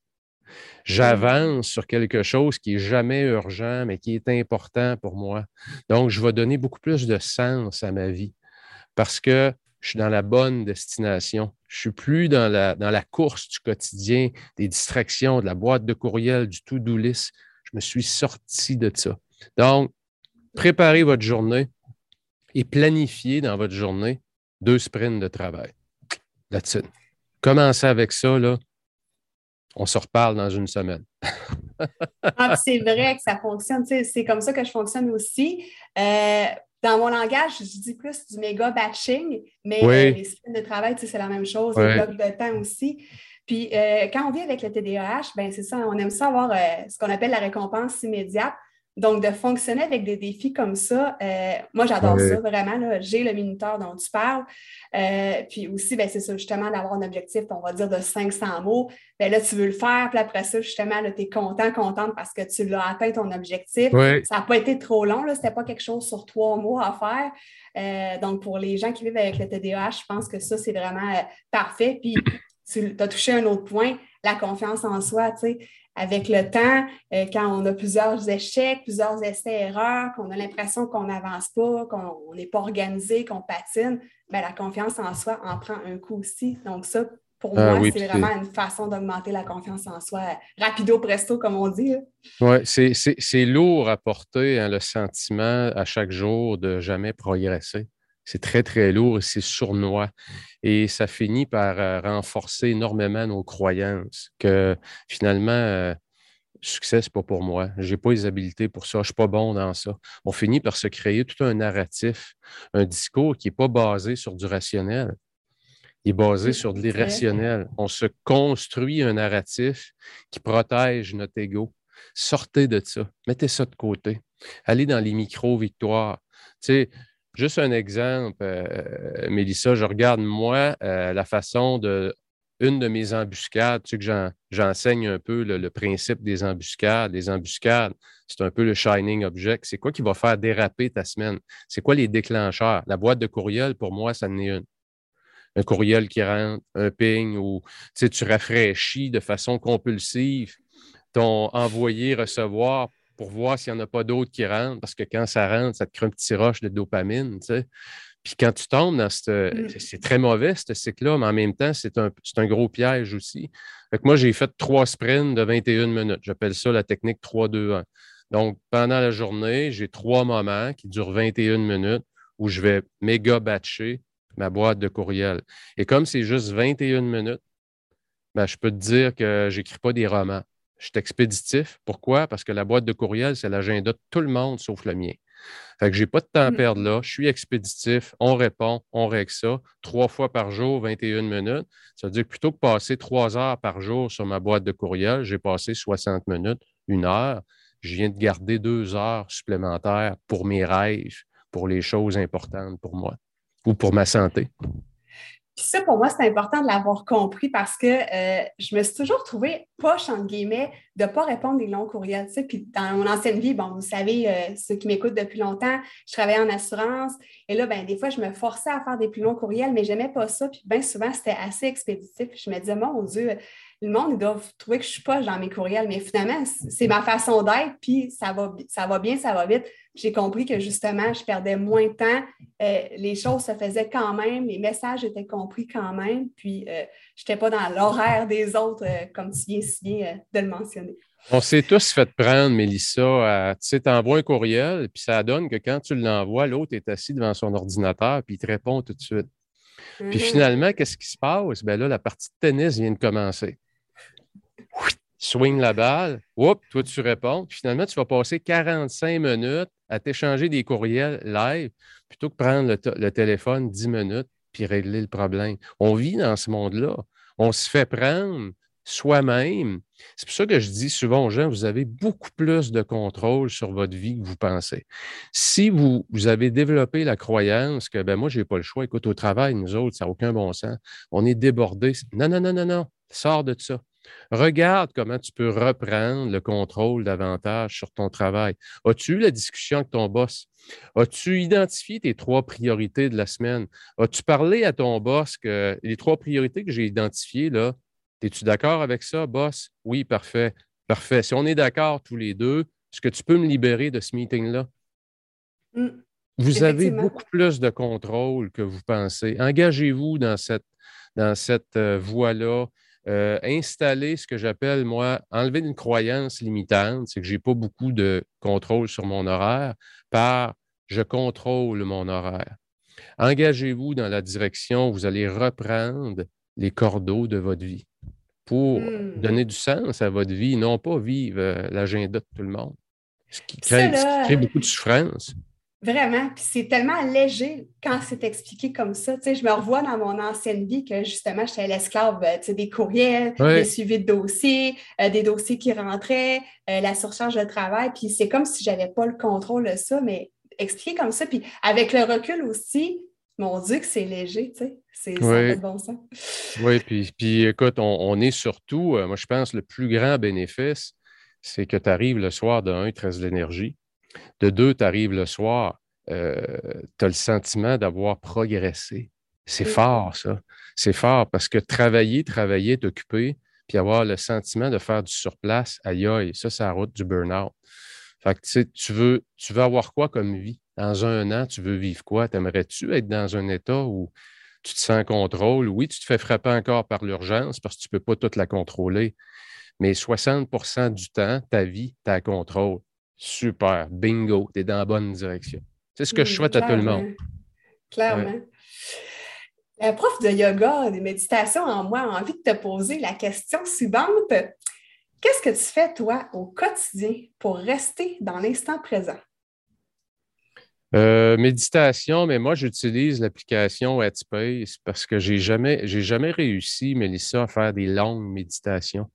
J'avance sur quelque chose qui n'est jamais urgent, mais qui est important pour moi. Donc, je vais donner beaucoup plus de sens à ma vie parce que je suis dans la bonne destination. Je ne suis plus dans la, course du quotidien, des distractions, de la boîte de courriel, du to-do list. Je me suis sorti de ça. Donc, préparez votre journée et planifiez dans votre journée deux sprints de travail. That's it. Commencez avec ça, là, on se reparle dans une semaine. [laughs] ah, c'est vrai que ça fonctionne. C'est comme ça que je fonctionne aussi. Euh, dans mon langage, je dis plus du méga batching, mais euh, les sprints de travail, c'est la même chose, les blocs de temps aussi. Puis euh, quand on vit avec le TDAH, ben c'est ça, on aime ça avoir ce qu'on appelle la récompense immédiate. Donc, de fonctionner avec des défis comme ça, euh, moi, j'adore ça vraiment. J'ai le minuteur dont tu parles. Euh, puis aussi, ben, c'est ça, justement, d'avoir un objectif, on va dire, de 500 mots. Bien, là, tu veux le faire. Puis après ça, justement, tu es content, contente parce que tu l'as atteint ton objectif. Ça n'a pas été trop long. Ce n'était pas quelque chose sur trois mois à faire. Euh, donc, pour les gens qui vivent avec le TDAH, je pense que ça, c'est vraiment parfait. Puis, tu as touché un autre point, la confiance en soi, tu sais. Avec le temps, euh, quand on a plusieurs échecs, plusieurs essais-erreurs, qu'on a l'impression qu'on n'avance pas, qu'on n'est pas organisé, qu'on patine, bien, la confiance en soi en prend un coup aussi. Donc, ça, pour ah moi, c'est vraiment une façon d'augmenter la confiance en soi, rapido presto, comme on dit. Oui, c'est lourd à porter, hein, le sentiment à chaque jour de jamais progresser. C'est très, très lourd et c'est sournois. Et ça finit par euh, renforcer énormément nos croyances que finalement, euh, succès, ce n'est pas pour moi. Je n'ai pas les habiletés pour ça. Je ne suis pas bon dans ça. On finit par se créer tout un narratif, un discours qui n'est pas basé sur du rationnel. Il est basé sur de l'irrationnel. On se construit un narratif qui protège notre ego. Sortez de ça. Mettez ça de côté. Allez dans les micro-victoires. Tu sais, Juste un exemple, euh, Mélissa, je regarde moi euh, la façon de une de mes embuscades, tu sais que j'enseigne un peu le, principe des embuscades. Les embuscades, c'est un peu le shining object. C'est quoi qui va faire déraper ta semaine? C'est quoi les déclencheurs? La boîte de courriel, pour moi, ça en est une. Un courriel qui rentre, un ping ou tu rafraîchis de façon compulsive ton envoyé-recevoir pour voir s'il n'y en a pas d'autres qui rentrent, parce que quand ça rentre, ça te crée un petit roche de dopamine, tu sais. Puis quand tu tombes dans ce... Mm. C'est très mauvais, ce cycle-là, mais en même temps, c'est un, un, gros piège aussi. Fait que moi, j'ai fait trois sprints de 21 minutes. J'appelle ça la technique 3-2-1. Donc, pendant la journée, j'ai trois moments qui durent 21 minutes où je vais méga batcher ma boîte de courriel. Et comme c'est juste 21 minutes, ben, je peux te dire que je n'écris pas des romans. Je suis expéditif. Pourquoi? Parce que la boîte de courriel, c'est l'agenda de tout le monde sauf le mien. Fait que je n'ai pas de temps à mm. perdre là. Je suis expéditif. On répond, on règle ça. Trois fois par jour, 21 minutes. Ça veut dire que plutôt que passer trois heures par jour sur ma boîte de courriel, j'ai passé 60 minutes, une heure. Je viens de garder deux heures supplémentaires pour mes rêves, pour les choses importantes pour moi ou pour ma santé. Puis ça, pour moi, c'est important de l'avoir compris parce que euh, je me suis toujours trouvée poche, entre guillemets, de ne pas répondre des longs courriels. Tu sais. Puis dans mon ancienne vie, bon, vous savez, euh, ceux qui m'écoutent depuis longtemps, je travaillais en assurance. Et là, ben, des fois, je me forçais à faire des plus longs courriels, mais je n'aimais pas ça. Puis bien souvent, c'était assez expéditif. Je me disais, mon Dieu, le monde, ils doivent trouver que je suis poche dans mes courriels. Mais finalement, c'est ma façon d'être, puis ça va, ça va bien, ça va vite j'ai compris que justement, je perdais moins de temps. Euh, les choses se faisaient quand même, les messages étaient compris quand même, puis euh, je n'étais pas dans l'horaire des autres, euh, comme tu viens si bien de le mentionner. On s'est tous fait prendre, Mélissa. Tu sais, t'envoies un courriel, puis ça donne que quand tu l'envoies, l'autre est assis devant son ordinateur, puis il te répond tout de suite. Puis mm-hmm. finalement, qu'est-ce qui se passe? Ben là, la partie de tennis vient de commencer swing la balle, Oups, toi tu réponds. finalement, tu vas passer 45 minutes à t'échanger des courriels live plutôt que prendre le, téléphone 10 minutes puis régler le problème. On vit dans ce monde-là. On se fait prendre soi-même. C'est pour ça que je dis souvent aux gens, vous avez beaucoup plus de contrôle sur votre vie que vous pensez. Si vous, vous avez développé la croyance que ben moi, je n'ai pas le choix, écoute, au travail, nous autres, ça n'a aucun bon sens, on est débordés. Non, non, non, non, non, sors de ça. Regarde comment tu peux reprendre le contrôle davantage sur ton travail. As-tu eu la discussion avec ton boss? As-tu identifié tes trois priorités de la semaine? As-tu parlé à ton boss que les trois priorités que j'ai identifiées, là, es-tu d'accord avec ça, boss? Oui, parfait. Parfait. Si on est d'accord tous les deux, est-ce que tu peux me libérer de ce meeting-là? Mmh. Vous avez beaucoup plus de contrôle que vous pensez. Engagez-vous dans cette, dans cette euh, voie-là. Euh, installer ce que j'appelle, moi, enlever une croyance limitante, c'est que je n'ai pas beaucoup de contrôle sur mon horaire, par je contrôle mon horaire. Engagez-vous dans la direction où vous allez reprendre les cordeaux de votre vie pour hmm. donner du sens à votre vie, non pas vivre euh, l'agenda de tout le monde, ce qui crée beaucoup de souffrance. Vraiment. Puis c'est tellement léger quand c'est expliqué comme ça. Tu sais, je me revois dans mon ancienne vie que justement, j'étais l'esclave euh, des courriels, des suivis de dossiers, euh, des dossiers qui rentraient, euh, la surcharge de travail. Puis c'est comme si je n'avais pas le contrôle de ça, mais expliqué comme ça. Puis avec le recul aussi, mon Dieu que c'est léger, tu sais. C'est oui. bon sens. Oui, puis, puis écoute, on, on est surtout, moi je pense, le plus grand bénéfice, c'est que tu arrives le soir de un, tu restes de l'énergie. De deux, tu arrives le soir, euh, tu as le sentiment d'avoir progressé. C'est fort, ça. C'est fort parce que travailler, travailler, t'occuper, puis avoir le sentiment de faire du surplace, aïe aïe, ça, c'est la route du burn-out. Fait que, tu veux, tu veux avoir quoi comme vie? Dans un an, tu veux vivre quoi? T'aimerais-tu être dans un état où tu te sens en contrôle? Oui, tu te fais frapper encore par l'urgence parce que tu ne peux pas toute la contrôler. Mais 60% du temps, ta vie, tu as contrôle. Super, bingo, tu es dans la bonne direction. C'est ce que je souhaite à tout le monde. Clairement. La prof de yoga, de méditation en moi, a envie de te poser la question suivante. Qu'est-ce que tu fais, toi, au quotidien pour rester dans l'instant présent? Euh, méditation, mais moi, j'utilise l'application Headspace parce que j'ai jamais, j'ai jamais réussi, Mélissa, à faire des longues méditations.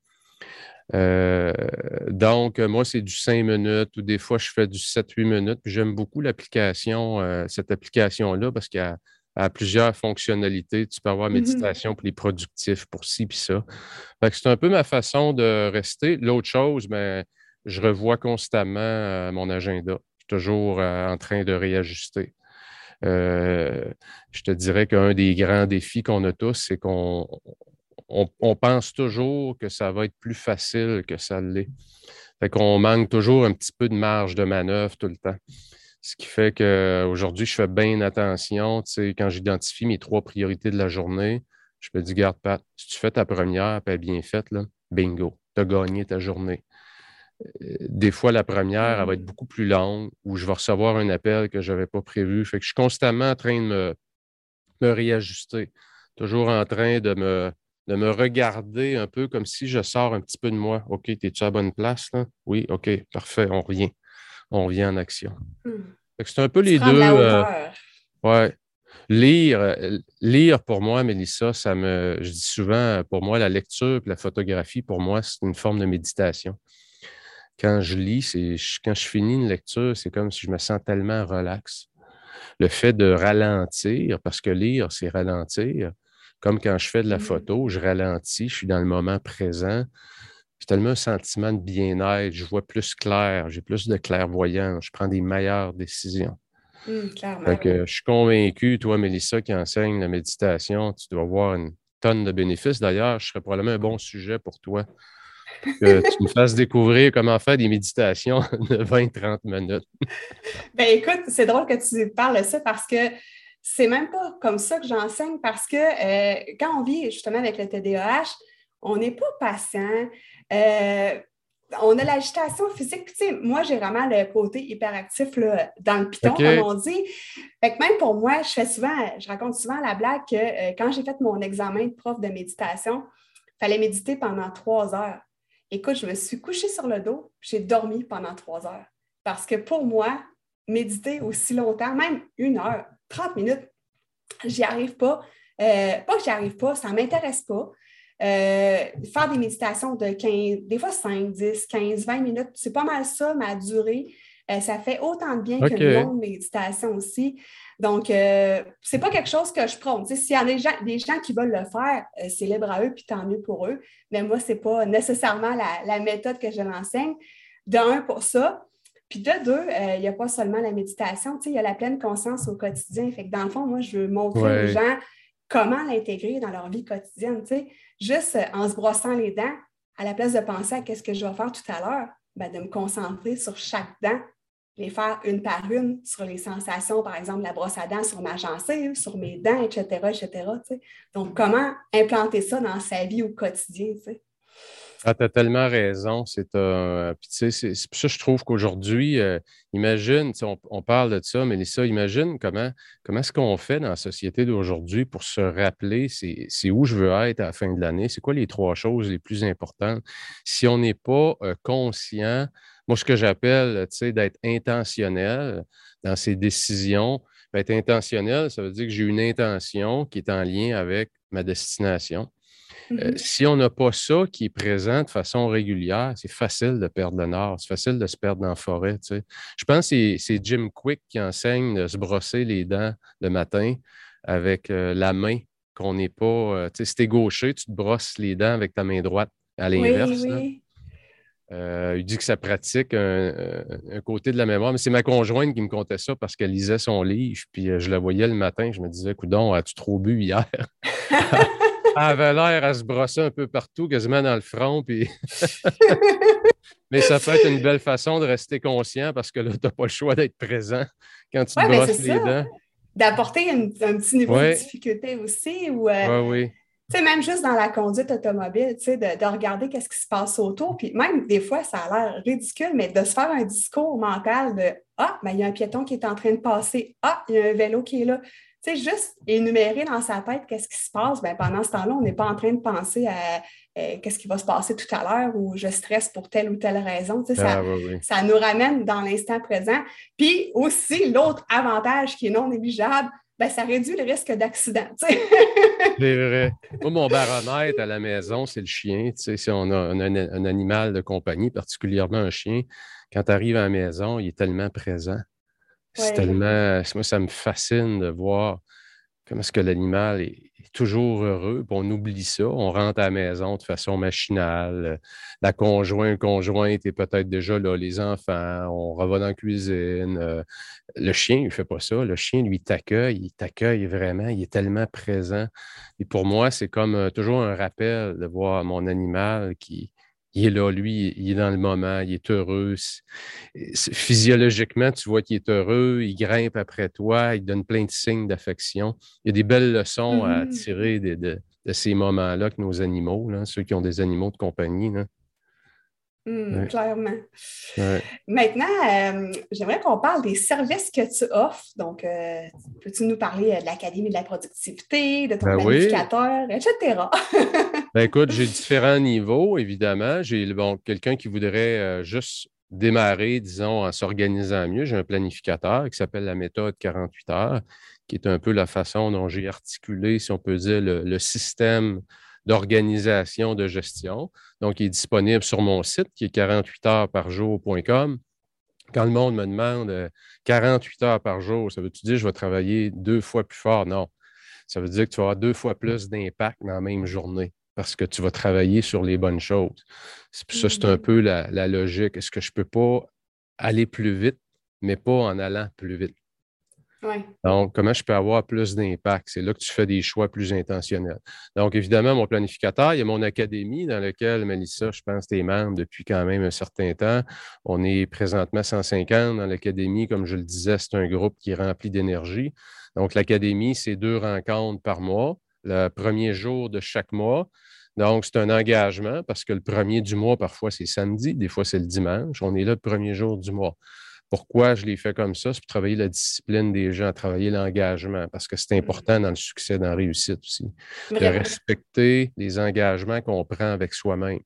Euh, donc, moi, c'est du 5 minutes ou des fois, je fais du 7-8 minutes. j'aime beaucoup l'application, euh, cette application-là, parce qu'elle a, plusieurs fonctionnalités. Tu peux avoir mm-hmm. méditation pour les productifs, pour ci puis ça. c'est un peu ma façon de rester. L'autre chose, ben, je revois constamment mon agenda toujours euh, en train de réajuster. Euh, je te dirais qu'un des grands défis qu'on a tous, c'est qu'on on, pense toujours que ça va être plus facile que ça l'est. Fait qu'on manque toujours un petit peu de marge de manœuvre tout le temps. Ce qui fait qu'aujourd'hui, je fais bien attention. Tu sais, quand j'identifie mes trois priorités de la journée, je me dis, garde, Pat, si tu fais ta première, bien faite, là, bingo, tu as gagné ta journée des fois, la première, elle va être beaucoup plus longue ou je vais recevoir un appel que je n'avais pas prévu. Fait que je suis constamment en train de me, réajuster, toujours en train de me, de me regarder un peu comme si je sors un petit peu de moi. OK, es-tu à la bonne place? Là? Oui, OK, parfait, on revient. On revient en action. Mmh. C'est un peu les deux. Euh, ouais. Lire, euh, lire pour moi, Mélissa, ça me. Je dis souvent, pour moi, la lecture et la photographie, pour moi, c'est une forme de méditation quand je lis, c'est quand je finis une lecture, c'est comme si je me sens tellement relax. Le fait de ralentir, parce que lire, c'est ralentir. Comme quand je fais de la mmh. photo, je ralentis, je suis dans le moment présent. J'ai tellement un sentiment de bien-être, je vois plus clair, j'ai plus de clairvoyance, je prends des meilleures décisions. Mmh, je suis convaincu, toi, Mélissa, qui enseigne la méditation, tu dois avoir une tonne de bénéfices. D'ailleurs, je serais probablement un bon sujet pour toi que tu me fasses découvrir comment faire des méditations [laughs] de 20-30 minutes. ben écoute, c'est drôle que tu parles de ça parce que c'est même pas comme ça que j'enseigne parce que euh, quand on vit justement avec le TDAH, on n'est pas patient. Euh, on a l'agitation physique. Tu sais, moi, j'ai vraiment le côté hyperactif là, dans le piton, comme on dit. Fait que même pour moi, je fais souvent, je raconte souvent la blague que euh, quand j'ai fait mon examen de prof de méditation, il fallait méditer pendant trois heures. Écoute, je me suis couchée sur le dos, j'ai dormi pendant trois heures. Parce que pour moi, méditer aussi longtemps, même une heure, 30 minutes, j'y arrive pas. Euh, pas que j'y arrive pas, ça ne m'intéresse pas. Euh, faire des méditations de 15, des fois 5, 10, 15, 20 minutes, c'est pas mal ça, ma durée. Euh, ça fait autant de bien qu'une longue méditation aussi. Donc, euh, c'est pas quelque chose que je prône. S'il y a des gens, des gens, qui veulent le faire, euh, c'est libre à eux, puis tant mieux pour eux. Mais moi, c'est pas nécessairement la, méthode que je l'enseigne. D'un, pour ça. Puis de deux, il n'y a pas seulement la méditation, il y a la pleine conscience au quotidien. Fait que dans le fond, moi, je veux montrer aux gens comment l'intégrer dans leur vie quotidienne. Juste en se brossant les dents, à la place de penser à qu'est-ce que je vais faire tout à l'heure, ben, de me concentrer sur chaque dent les faire une par une sur les sensations, par exemple, la brosse à dents sur ma gencive, sur mes dents, etc., etc. Donc, comment implanter ça dans sa vie au quotidien? Ah, tu as tellement raison. C'est euh, c'est pour ça que je trouve qu'aujourd'hui, euh, imagine, on, parle de ça, mais ça, imagine comment, comment est-ce qu'on fait dans la société d'aujourd'hui pour se rappeler c'est où je veux être à la fin de l'année, c'est quoi les trois choses les plus importantes? Si on n'est pas euh, conscient moi, ce que j'appelle, tu sais, d'être intentionnel dans ses décisions, ben, être intentionnel, ça veut dire que j'ai une intention qui est en lien avec ma destination. Euh, mm-hmm. si on n'a pas ça qui est présent de façon régulière, c'est facile de perdre le nord, c'est facile de se perdre dans la forêt. Tu sais. Je pense que c'est Jim Quick qui enseigne de se brosser les dents le matin avec euh, la main, qu'on n'est pas. Euh, tu sais, si tu es gaucher, tu te brosses les dents avec ta main droite à l'inverse. Oui, oui. il dit que ça pratique un, côté de la mémoire, mais c'est ma conjointe qui me contait ça parce qu'elle lisait son livre, puis je la voyais le matin, je me disais, coudon, as-tu trop bu hier? [laughs] Elle [laughs] avait l'air à se brosser un peu partout, quasiment dans le front. Puis... [laughs] Mais ça peut être une belle façon de rester conscient parce que là, tu n'as pas le choix d'être présent quand tu te brosses les dents. D'apporter un petit niveau de difficulté aussi. Ou, euh, oui. Tu sais, même juste dans la conduite automobile, tu sais, de, regarder qu'est-ce qui se passe autour. Puis même, des fois, ça a l'air ridicule, mais de se faire un discours mental de Ah, ben, il y a un piéton qui est en train de passer. Ah, il y a un vélo qui est là sais, juste énumérer dans sa tête qu'est-ce qui se passe, bien, pendant ce temps-là, on n'est pas en train de penser à euh, qu'est-ce qui va se passer tout à l'heure ou je stresse pour telle ou telle raison. Tu sais, ça, ah, ça nous ramène dans l'instant présent. Puis aussi, l'autre avantage qui est non négligeable, ben, ça réduit le risque d'accident. [laughs] [laughs] c'est vrai. Moi, mon baromètre à la maison, c'est le chien. Tu sais, si on a un, un, animal de compagnie, particulièrement un chien, quand tu arrives à la maison, il est tellement présent. C'est tellement. Moi, ça me fascine de voir comment est-ce que l'animal est, toujours heureux. on oublie ça. On rentre à la maison de façon machinale. La conjointe, conjointe est peut-être déjà là, les enfants. On revient dans la cuisine. Euh, le chien, il ne fait pas ça. Le chien, lui, t'accueille. Il t'accueille vraiment. Il est tellement présent. Et pour moi, c'est comme euh, toujours un rappel de voir mon animal qui, il est là, lui, il est dans le moment, il est heureux. Physiologiquement, tu vois qu'il est heureux, il grimpe après toi, il donne plein de signes d'affection. Il y a des belles leçons à mm-hmm. tirer de, ces moments-là que nos animaux, ceux qui ont des animaux de compagnie. Hmm, clairement. Maintenant, euh, j'aimerais qu'on parle des services que tu offres. Donc, euh, peux-tu nous parler euh, de l'Académie de la productivité, de ton ben planificateur, etc.? [laughs] ben écoute, j'ai différents niveaux, évidemment. J'ai bon, quelqu'un qui voudrait juste démarrer, disons, en s'organisant mieux. J'ai un planificateur qui s'appelle la méthode 48 heures, qui est un peu la façon dont j'ai articulé, si on peut dire, le système d'organisation de gestion. Donc, il est disponible sur mon site qui est 48 heures par jour.com. Quand le monde me demande 48 euh, heures par jour, ça veut-tu dire que je vais travailler deux fois plus fort? Non. Ça veut dire que tu vas avoir deux fois plus d'impact dans la même journée parce que tu vas travailler sur les bonnes choses. Ça, c'est un mm-hmm. peu la, la logique. Est-ce que je ne peux pas aller plus vite, mais pas en allant plus vite? Donc, comment je peux avoir plus d'impact? C'est là que tu fais des choix plus intentionnels. Donc, évidemment, mon planificateur, il y a mon académie dans laquelle, Melissa, je pense, tu es membre depuis quand même un certain temps. On est présentement 150 dans l'académie. Comme je le disais, c'est un groupe qui est rempli d'énergie. Donc, l'académie, c'est deux rencontres par mois, le premier jour de chaque mois. Donc, c'est un engagement parce que le premier du mois, parfois, c'est samedi, des fois, c'est le dimanche. On est là le premier jour du mois. Pourquoi je l'ai fait comme ça? C'est pour travailler la discipline des gens, travailler l'engagement, parce que c'est mmh. important dans le succès, dans la réussite aussi, de respecter les engagements qu'on prend avec soi-même.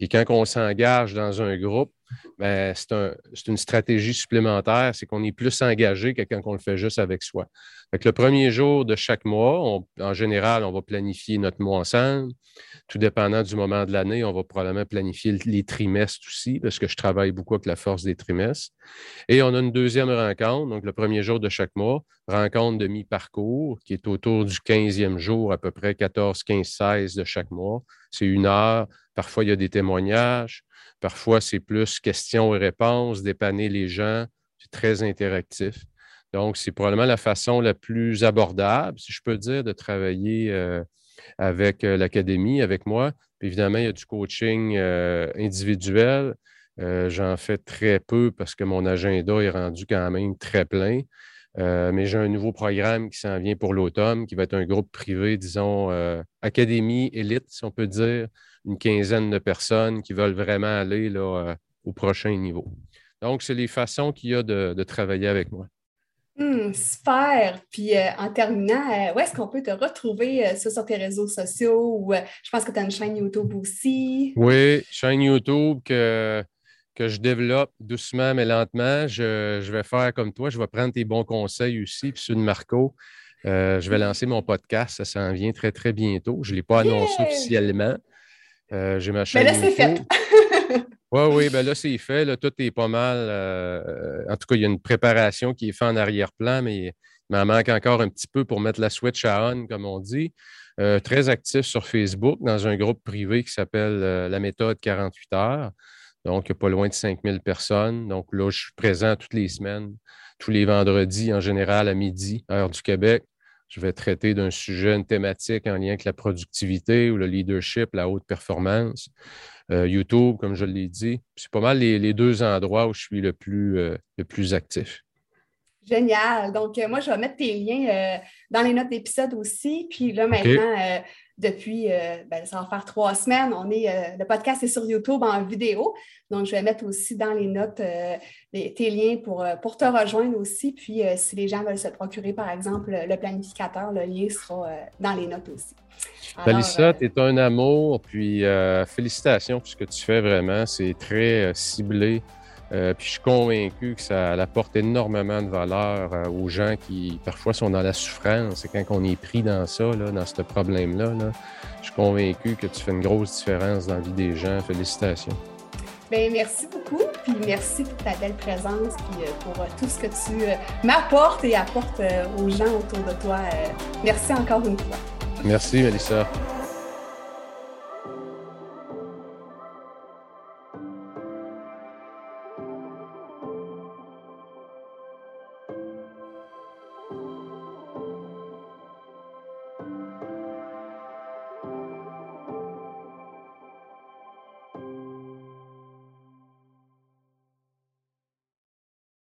Et quand on s'engage dans un groupe, ben, c'est une stratégie supplémentaire, c'est qu'on est plus engagé que quand on le fait juste avec soi. Le premier jour de chaque mois, en général, on va planifier notre mois ensemble. Tout dépendant du moment de l'année, on va probablement planifier les trimestres aussi, parce que je travaille beaucoup avec la force des trimestres. Et on a une deuxième rencontre, donc le premier jour de chaque mois, rencontre de mi-parcours, qui est autour du 15e jour, à peu près 14, 15, 16 de chaque mois. C'est une heure. Parfois, il y a des témoignages. Parfois, c'est plus questions et réponses, dépanner les gens. C'est très interactif. Donc, c'est probablement la façon la plus abordable, si je peux dire, de travailler euh, avec euh, l'académie, avec moi. évidemment, il y a du coaching euh, individuel. J'en fais très peu parce que mon agenda est rendu quand même très plein. mais j'ai un nouveau programme qui s'en vient pour l'automne, qui va être un groupe privé, disons, académie élite, si on peut dire, une quinzaine de personnes qui veulent vraiment aller au prochain niveau. Donc, c'est les façons qu'il y a de travailler avec moi. Hmm, super. Puis euh, en terminant, euh, où est-ce qu'on peut te retrouver euh, sur tes réseaux sociaux? Ou je pense que tu as une chaîne YouTube aussi? Oui, chaîne YouTube que, que je développe doucement mais lentement. Je, vais faire comme toi, je vais prendre tes bons conseils aussi, puis ceux de Marco. je vais lancer mon podcast, ça s'en vient très, très bientôt. Je ne l'ai pas annoncé officiellement. J'ai ma chaîne. Mais là, c'est fait. Oui, oui, ben là, c'est fait. Là, tout est pas mal. Euh, en tout cas, il y a une préparation qui est faite en arrière-plan, mais il m'en manque encore un petit peu pour mettre la switch à on, comme on dit. Euh, très actif sur Facebook dans un groupe privé qui s'appelle euh, La méthode 48 heures. Donc, il n'y a pas loin de 5000 personnes. Donc là, je suis présent toutes les semaines, tous les vendredis en général à midi, heure du Québec. Je vais traiter d'un sujet, une thématique en lien avec la productivité ou le leadership, la haute performance. Euh, YouTube, comme je l'ai dit. C'est pas mal les, deux endroits où je suis le plus, euh, le plus actif. Génial. Donc, moi, je vais mettre tes liens dans les notes d'épisode aussi. Puis là, maintenant, depuis, euh, ben, ça va faire trois semaines. On est, euh, le podcast est sur YouTube en vidéo. Donc, je vais mettre aussi dans les notes euh, tes liens pour, pour te rejoindre aussi. Puis, si les gens veulent se procurer, par exemple, le planificateur, le lien sera dans les notes aussi. Alissa, tu es un amour. Puis, félicitations pour ce que tu fais vraiment. C'est très ciblé. Euh, puis je suis convaincu que ça apporte énormément de valeur euh, aux gens qui parfois sont dans la souffrance. Et quand on est pris dans ça, dans ce problème-là, je suis convaincu que tu fais une grosse différence dans la vie des gens. Félicitations. Bien, merci beaucoup, puis merci pour ta belle présence, puis euh, pour tout ce que tu m'apportes et apportes aux gens autour de toi. merci encore une fois. Merci, Melissa.